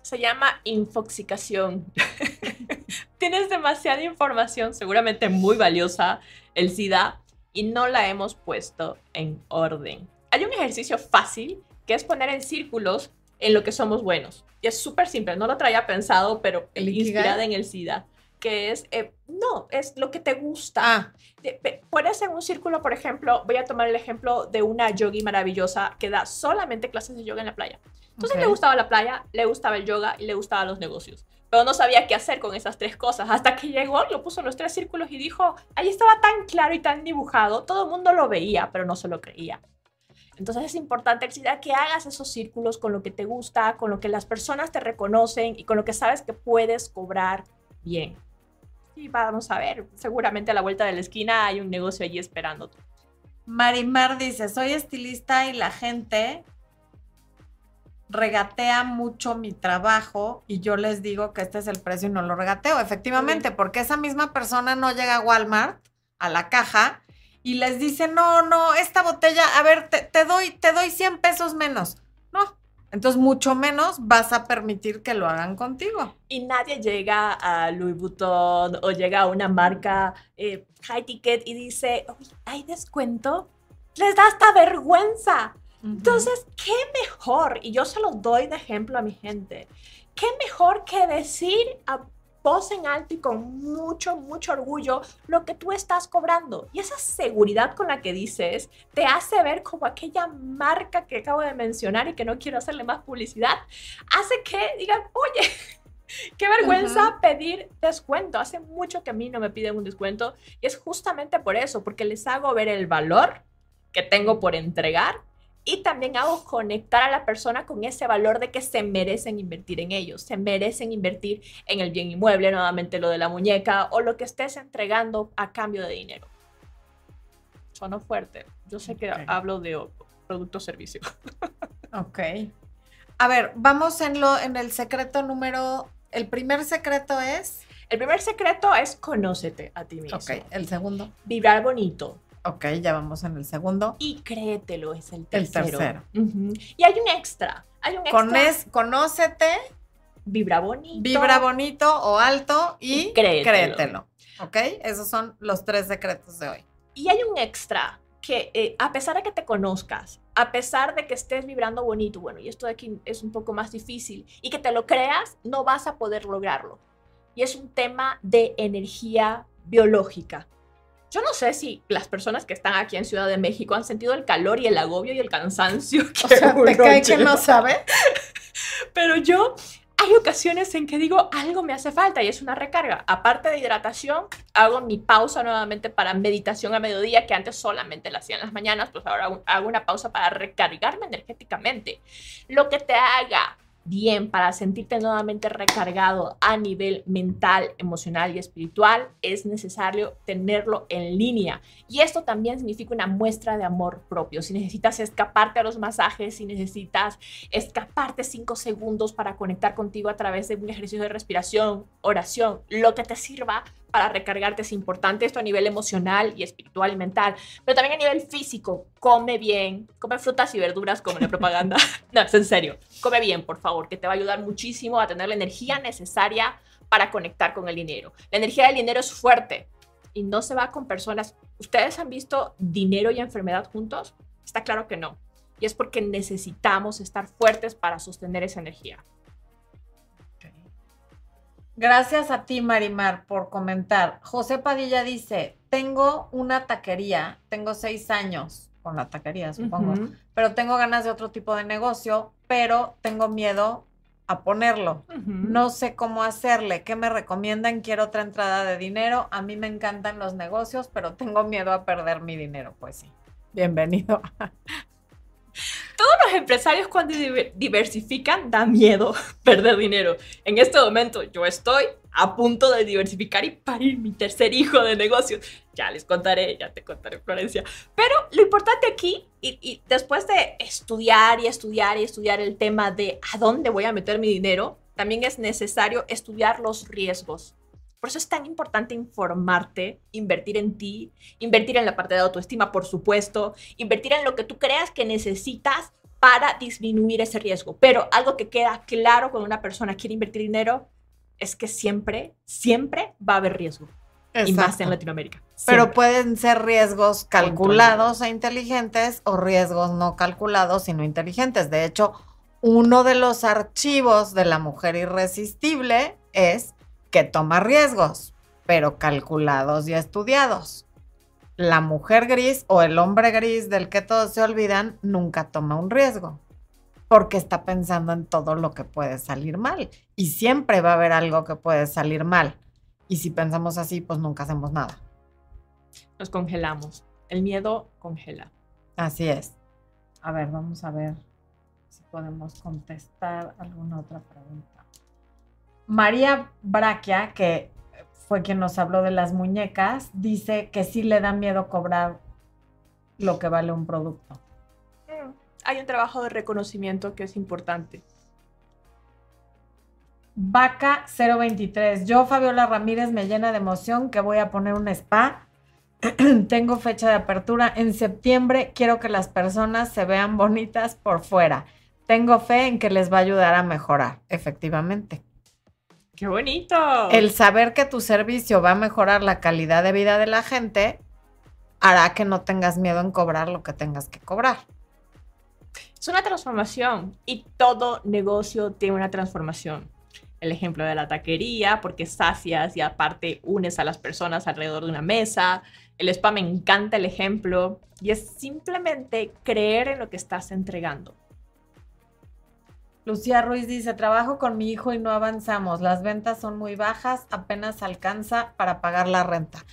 Speaker 2: Se llama infoxicación. [LAUGHS] Tienes demasiada información, seguramente muy valiosa, el SIDA y no la hemos puesto en orden. Hay un ejercicio fácil que es poner en círculos en lo que somos buenos. Y es súper simple, no lo traía pensado, pero inspirada en el SIDA, que es, eh, no, es lo que te gusta. Ah. Pones en un círculo, por ejemplo, voy a tomar el ejemplo de una yogi maravillosa que da solamente clases de yoga en la playa. Entonces le gustaba la playa, le gustaba el yoga y le gustaban los negocios pero no sabía qué hacer con esas tres cosas. Hasta que llegó, lo puso en los tres círculos y dijo, ahí estaba tan claro y tan dibujado, todo el mundo lo veía, pero no se lo creía. Entonces es importante que hagas esos círculos con lo que te gusta, con lo que las personas te reconocen y con lo que sabes que puedes cobrar bien. y vamos a ver, seguramente a la vuelta de la esquina hay un negocio allí esperándote.
Speaker 1: Marimar dice, soy estilista y la gente regatea mucho mi trabajo y yo les digo que este es el precio y no lo regateo. Efectivamente, porque esa misma persona no llega a Walmart, a la caja, y les dice, no, no, esta botella, a ver, te, te doy, te doy 100 pesos menos. No, entonces mucho menos vas a permitir que lo hagan contigo.
Speaker 2: Y nadie llega a Louis Vuitton o llega a una marca eh, high ticket y dice, "Oye, ¿hay descuento? Les da hasta vergüenza. Entonces, ¿qué mejor? Y yo se lo doy de ejemplo a mi gente. ¿Qué mejor que decir a voz en alto y con mucho, mucho orgullo lo que tú estás cobrando? Y esa seguridad con la que dices te hace ver como aquella marca que acabo de mencionar y que no quiero hacerle más publicidad, hace que digan, oye, [LAUGHS] Qué vergüenza pedir descuento. Hace mucho que a mí no me piden un descuento y es justamente por eso, porque les hago ver el valor que tengo por entregar y también hago conectar a la persona con ese valor de que se merecen invertir en ellos, se merecen invertir en el bien inmueble, nuevamente lo de la muñeca o lo que estés entregando a cambio de dinero. Sonó fuerte. Yo sé que hablo de producto servicio. [LAUGHS]
Speaker 1: Ok. A ver, vamos en lo, en el secreto número. El primer secreto es.
Speaker 2: El primer secreto es conócete a ti mismo.
Speaker 1: Ok, el segundo.
Speaker 2: Vibrar bonito.
Speaker 1: Ok, ya vamos en el segundo.
Speaker 2: Y créetelo, es el
Speaker 1: El
Speaker 2: tercero.
Speaker 1: tercero.
Speaker 2: Ujú. Y hay un extra. Hay un extra.
Speaker 1: Con es, conócete,
Speaker 2: Vibra bonito.
Speaker 1: vibra bonito o alto y,
Speaker 2: Y créetelo.
Speaker 1: créetelo. Ok, esos son los tres secretos de hoy.
Speaker 2: Y hay un extra que eh, a pesar de que te conozcas, a pesar de que estés vibrando bonito, bueno, y esto de aquí es un poco más difícil, y que te lo creas, no vas a poder lograrlo. Y es un tema de energía biológica. Yo no sé si las personas que están aquí en Ciudad de México han sentido el calor y el agobio y el cansancio [LAUGHS] que
Speaker 1: O sea,
Speaker 2: uno
Speaker 1: ¿te cae que no sabe? [LAUGHS]
Speaker 2: Pero yo hay ocasiones en que digo algo me hace falta y es una recarga. Aparte de hidratación, hago mi pausa nuevamente para meditación a mediodía, que antes solamente la hacía en las mañanas, pues ahora hago una pausa para recargarme energéticamente. Lo que te haga bien para sentirte nuevamente recargado a nivel mental, emocional y espiritual, es necesario tenerlo en línea. Y esto también significa una muestra de amor propio. Si necesitas escaparte a los masajes, si necesitas escaparte cinco segundos para conectar contigo a través de un ejercicio de respiración, oración, lo que te sirva para recargarte es importante. Esto a nivel emocional y espiritual y mental, pero también a nivel físico. Come bien, come frutas y verduras como en la propaganda. [LAUGHS] no, es en serio. Come bien, por favor, que te va a ayudar muchísimo a tener la energía necesaria para conectar con el dinero. La energía del dinero es fuerte y no se va con personas. ¿Ustedes han visto dinero y enfermedad juntos? Está claro que no. Y es porque necesitamos estar fuertes para sostener esa energía.
Speaker 1: Gracias a ti, Marimar, por comentar. José Padilla dice: Tengo una taquería, tengo seis años con la taquería, supongo, pero tengo ganas de otro tipo de negocio, pero tengo miedo a ponerlo. No sé cómo hacerle. ¿Qué me recomiendan? Quiero otra entrada de dinero. A mí me encantan los negocios, pero tengo miedo a perder mi dinero. Pues sí. Bienvenido.
Speaker 2: Todos los empresarios cuando diver- diversifican da miedo [LAUGHS] perder dinero. En este momento yo estoy a punto de diversificar y parir mi tercer hijo de negocio. Ya les contaré, ya te contaré Florencia. Pero lo importante aquí, y después de estudiar y estudiar y estudiar el tema de a dónde voy a meter mi dinero, también es necesario estudiar los riesgos. Por eso es tan importante informarte, invertir en ti, invertir en la parte de autoestima, por supuesto, invertir en lo que tú creas que necesitas para disminuir ese riesgo. Pero algo que queda claro cuando una persona quiere invertir dinero es que siempre, siempre va a haber riesgo. Y más en
Speaker 1: Exacto.
Speaker 2: Latinoamérica.
Speaker 1: Pero pueden ser riesgos calculados e inteligentes o riesgos no calculados y no inteligentes. De hecho, uno de los archivos de la mujer irresistible es que toma riesgos, pero calculados y estudiados. La mujer gris o el hombre gris del que todos se olvidan nunca toma un riesgo, porque está pensando en todo lo que puede salir mal. Y siempre va a haber algo que puede salir mal. Y si pensamos así, pues nunca hacemos nada.
Speaker 2: Nos congelamos. El miedo congela.
Speaker 1: Así es. A ver, vamos a ver si podemos contestar alguna otra pregunta. María Braquia, que fue quien nos habló de las muñecas, dice que sí le da miedo cobrar lo que vale un producto.
Speaker 2: Hay un trabajo de reconocimiento que es importante.
Speaker 1: Vaca 023. Yo, Fabiola Ramírez, me llena de emoción que voy a poner un spa. [CLEARS THROAT] Tengo fecha de apertura en septiembre. Quiero que las personas se vean bonitas por fuera. Tengo fe en que les va a ayudar a mejorar, efectivamente.
Speaker 2: ¡Qué bonito!
Speaker 1: El saber que tu servicio va a mejorar la calidad de vida de la gente hará que no tengas miedo en cobrar lo que tengas que cobrar.
Speaker 2: Es una transformación y todo negocio tiene una transformación. El ejemplo de la taquería, porque sacias y aparte unes a las personas alrededor de una mesa. El spa me encanta el ejemplo y es simplemente creer en lo que estás entregando.
Speaker 1: Lucía Ruiz dice, trabajo con mi hijo y no avanzamos. Las ventas son muy bajas, apenas alcanza para pagar la renta.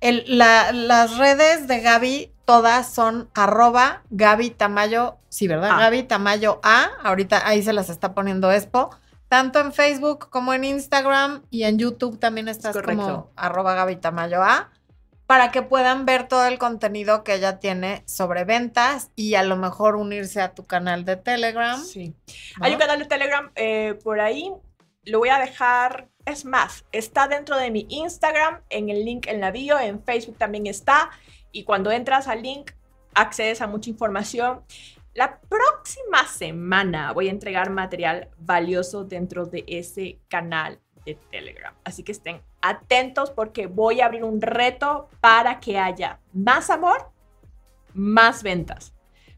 Speaker 1: El- la- las redes de Gaby todas son arroba Gaby Tamayo, sí, ¿verdad?
Speaker 2: A.
Speaker 1: Gaby Tamayo A, ahorita ahí se las está poniendo Expo, tanto en Facebook como en Instagram y en YouTube también estás como
Speaker 2: Correcto.
Speaker 1: arroba Gaby Tamayo A, para que puedan ver todo el contenido que ella tiene sobre ventas y a lo mejor unirse a tu canal de Telegram.
Speaker 2: Sí.
Speaker 1: ¿no?
Speaker 2: Hay un canal de Telegram eh, por ahí. Lo voy a dejar. Es más, está dentro de mi Instagram, en el link en la bio, en Facebook también está. Y cuando entras al link, accedes a mucha información. La próxima semana voy a entregar material valioso dentro de ese canal de Telegram. Así que estén atentos porque voy a abrir un reto para que haya más amor, más ventas.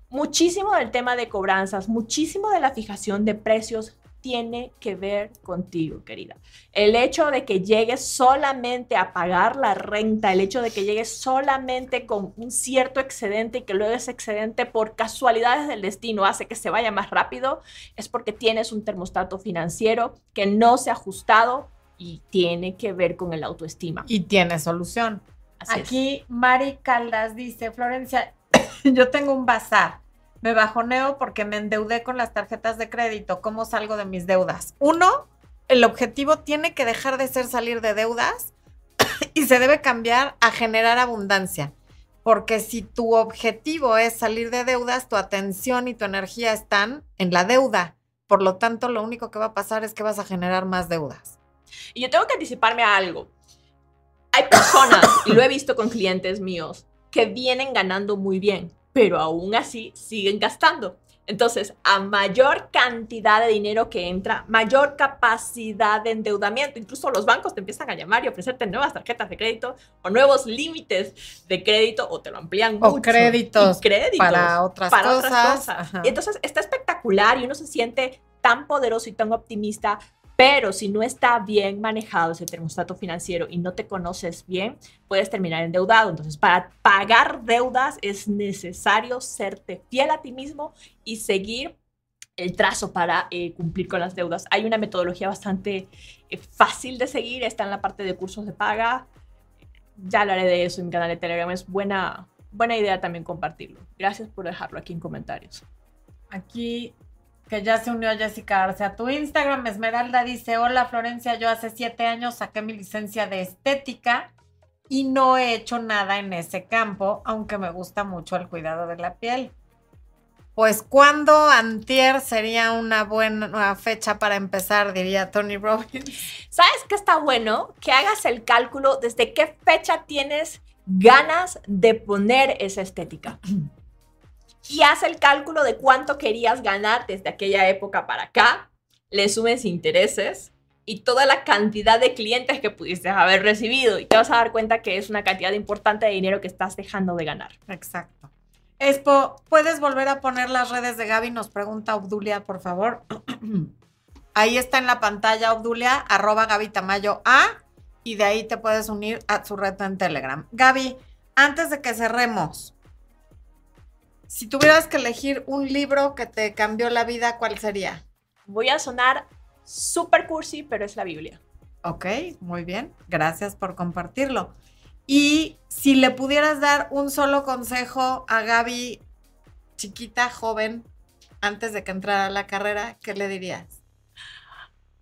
Speaker 2: Muchísimo del tema de cobranzas, muchísimo de la fijación de precios tiene que ver contigo, querida. El hecho de que llegues solamente a pagar la renta, el hecho de que llegues solamente con un cierto excedente y que luego ese excedente por casualidades del destino hace que se vaya más rápido, es porque tienes un termostato financiero que no se ha ajustado y tiene que ver con el autoestima.
Speaker 1: Y tiene solución.
Speaker 2: Así es.
Speaker 1: Aquí Mari Caldas dice, Florencia, [COUGHS] yo tengo un bazar. Me bajoneo porque me endeudé con las tarjetas de crédito. ¿Cómo salgo de mis deudas? Uno, el objetivo tiene que dejar de ser salir de deudas [COUGHS] y se debe cambiar a generar abundancia. Porque si tu objetivo es salir de deudas, tu atención y tu energía están en la deuda. Por lo tanto, lo único que va a pasar es que vas a generar más deudas.
Speaker 2: Y yo tengo que anticiparme a algo. Hay personas, y lo he visto con clientes míos, que vienen ganando muy bien, pero aún así siguen gastando. Entonces, a mayor cantidad de dinero que entra, mayor capacidad de endeudamiento. Incluso los bancos te empiezan a llamar y ofrecerte nuevas tarjetas de crédito o nuevos límites de crédito o te lo amplían
Speaker 1: O
Speaker 2: mucho.
Speaker 1: créditos
Speaker 2: créditos
Speaker 1: para otras
Speaker 2: para
Speaker 1: cosas.
Speaker 2: otras cosas. Y entonces está espectacular y uno se siente tan poderoso y tan optimista, pero si no está bien manejado ese termostato financiero y no te conoces bien, puedes terminar endeudado. Entonces, para pagar deudas es necesario serte fiel a ti mismo y seguir el trazo para eh, cumplir con las deudas. Hay una metodología bastante eh, fácil de seguir, está en la parte de cursos de paga. Ya hablaré de eso en mi canal de Telegram. Es buena, buena idea también compartirlo. Gracias por dejarlo aquí en comentarios.
Speaker 1: Aquí, que ya se unió Jessica Arce a tu Instagram, Esmeralda dice, hola Florencia, yo hace siete años saqué mi licencia de estética y no he hecho nada en ese campo, aunque me gusta mucho el cuidado de la piel. Pues cuando antier sería una buena fecha para empezar, diría Tony Robbins.
Speaker 2: ¿Sabes qué está bueno? Que hagas el cálculo desde qué fecha tienes ganas de poner esa estética. [CLEARS THROAT] Y haz el cálculo de cuánto querías ganar desde aquella época para acá. Le sumes intereses y toda la cantidad de clientes que pudiste haber recibido. Y te vas a dar cuenta que es una cantidad importante de dinero que estás dejando de ganar.
Speaker 1: Exacto. Expo, ¿puedes volver a poner las redes de Gaby? Nos pregunta Obdulia, por favor. [CLEARS THROAT] Ahí está en la pantalla Obdulia, arroba Gaby Tamayo A, y de ahí te puedes unir a su red en Telegram. Gaby, antes de que cerremos, si tuvieras que elegir un libro que te cambió la vida, ¿cuál sería?
Speaker 2: Voy a sonar super cursi, pero es la Biblia.
Speaker 1: Ok, muy bien. Gracias por compartirlo. Y si le pudieras dar un solo consejo a Gaby, chiquita, joven, antes de que entrara a la carrera, ¿qué le dirías?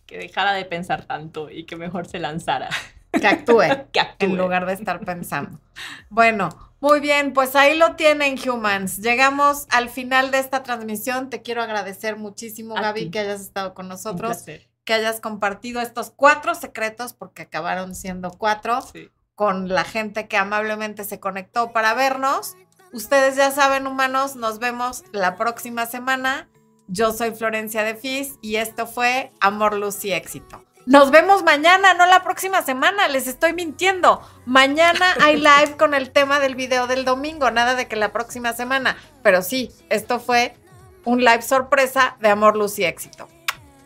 Speaker 2: Que dejara de pensar tanto y que mejor se lanzara.
Speaker 1: que actúe, [LAUGHS]
Speaker 2: Que actúe.
Speaker 1: en lugar de estar pensando. Bueno, muy bien, pues ahí lo tienen, humans. Llegamos al final de esta transmisión. Te quiero agradecer muchísimo,
Speaker 2: A
Speaker 1: Gaby,
Speaker 2: ti.
Speaker 1: que hayas estado con nosotros, que hayas compartido estos cuatro secretos, porque acabaron siendo cuatro,
Speaker 2: Sí.
Speaker 1: con la gente que amablemente se conectó para vernos. Ustedes ya saben, humanos, nos vemos la próxima semana. Yo soy Florencia de Fis y esto fue Amor, Luz y Éxito. Nos vemos mañana, no la próxima semana, les estoy mintiendo. Mañana hay [LAUGHS] live con el tema del video del domingo, nada de que la próxima semana. Pero sí, esto fue un live sorpresa de Amor, Luz y Éxito.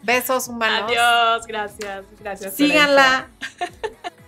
Speaker 1: Besos humanos.
Speaker 2: Adiós, gracias. Gracias.
Speaker 1: Síganla. [LAUGHS]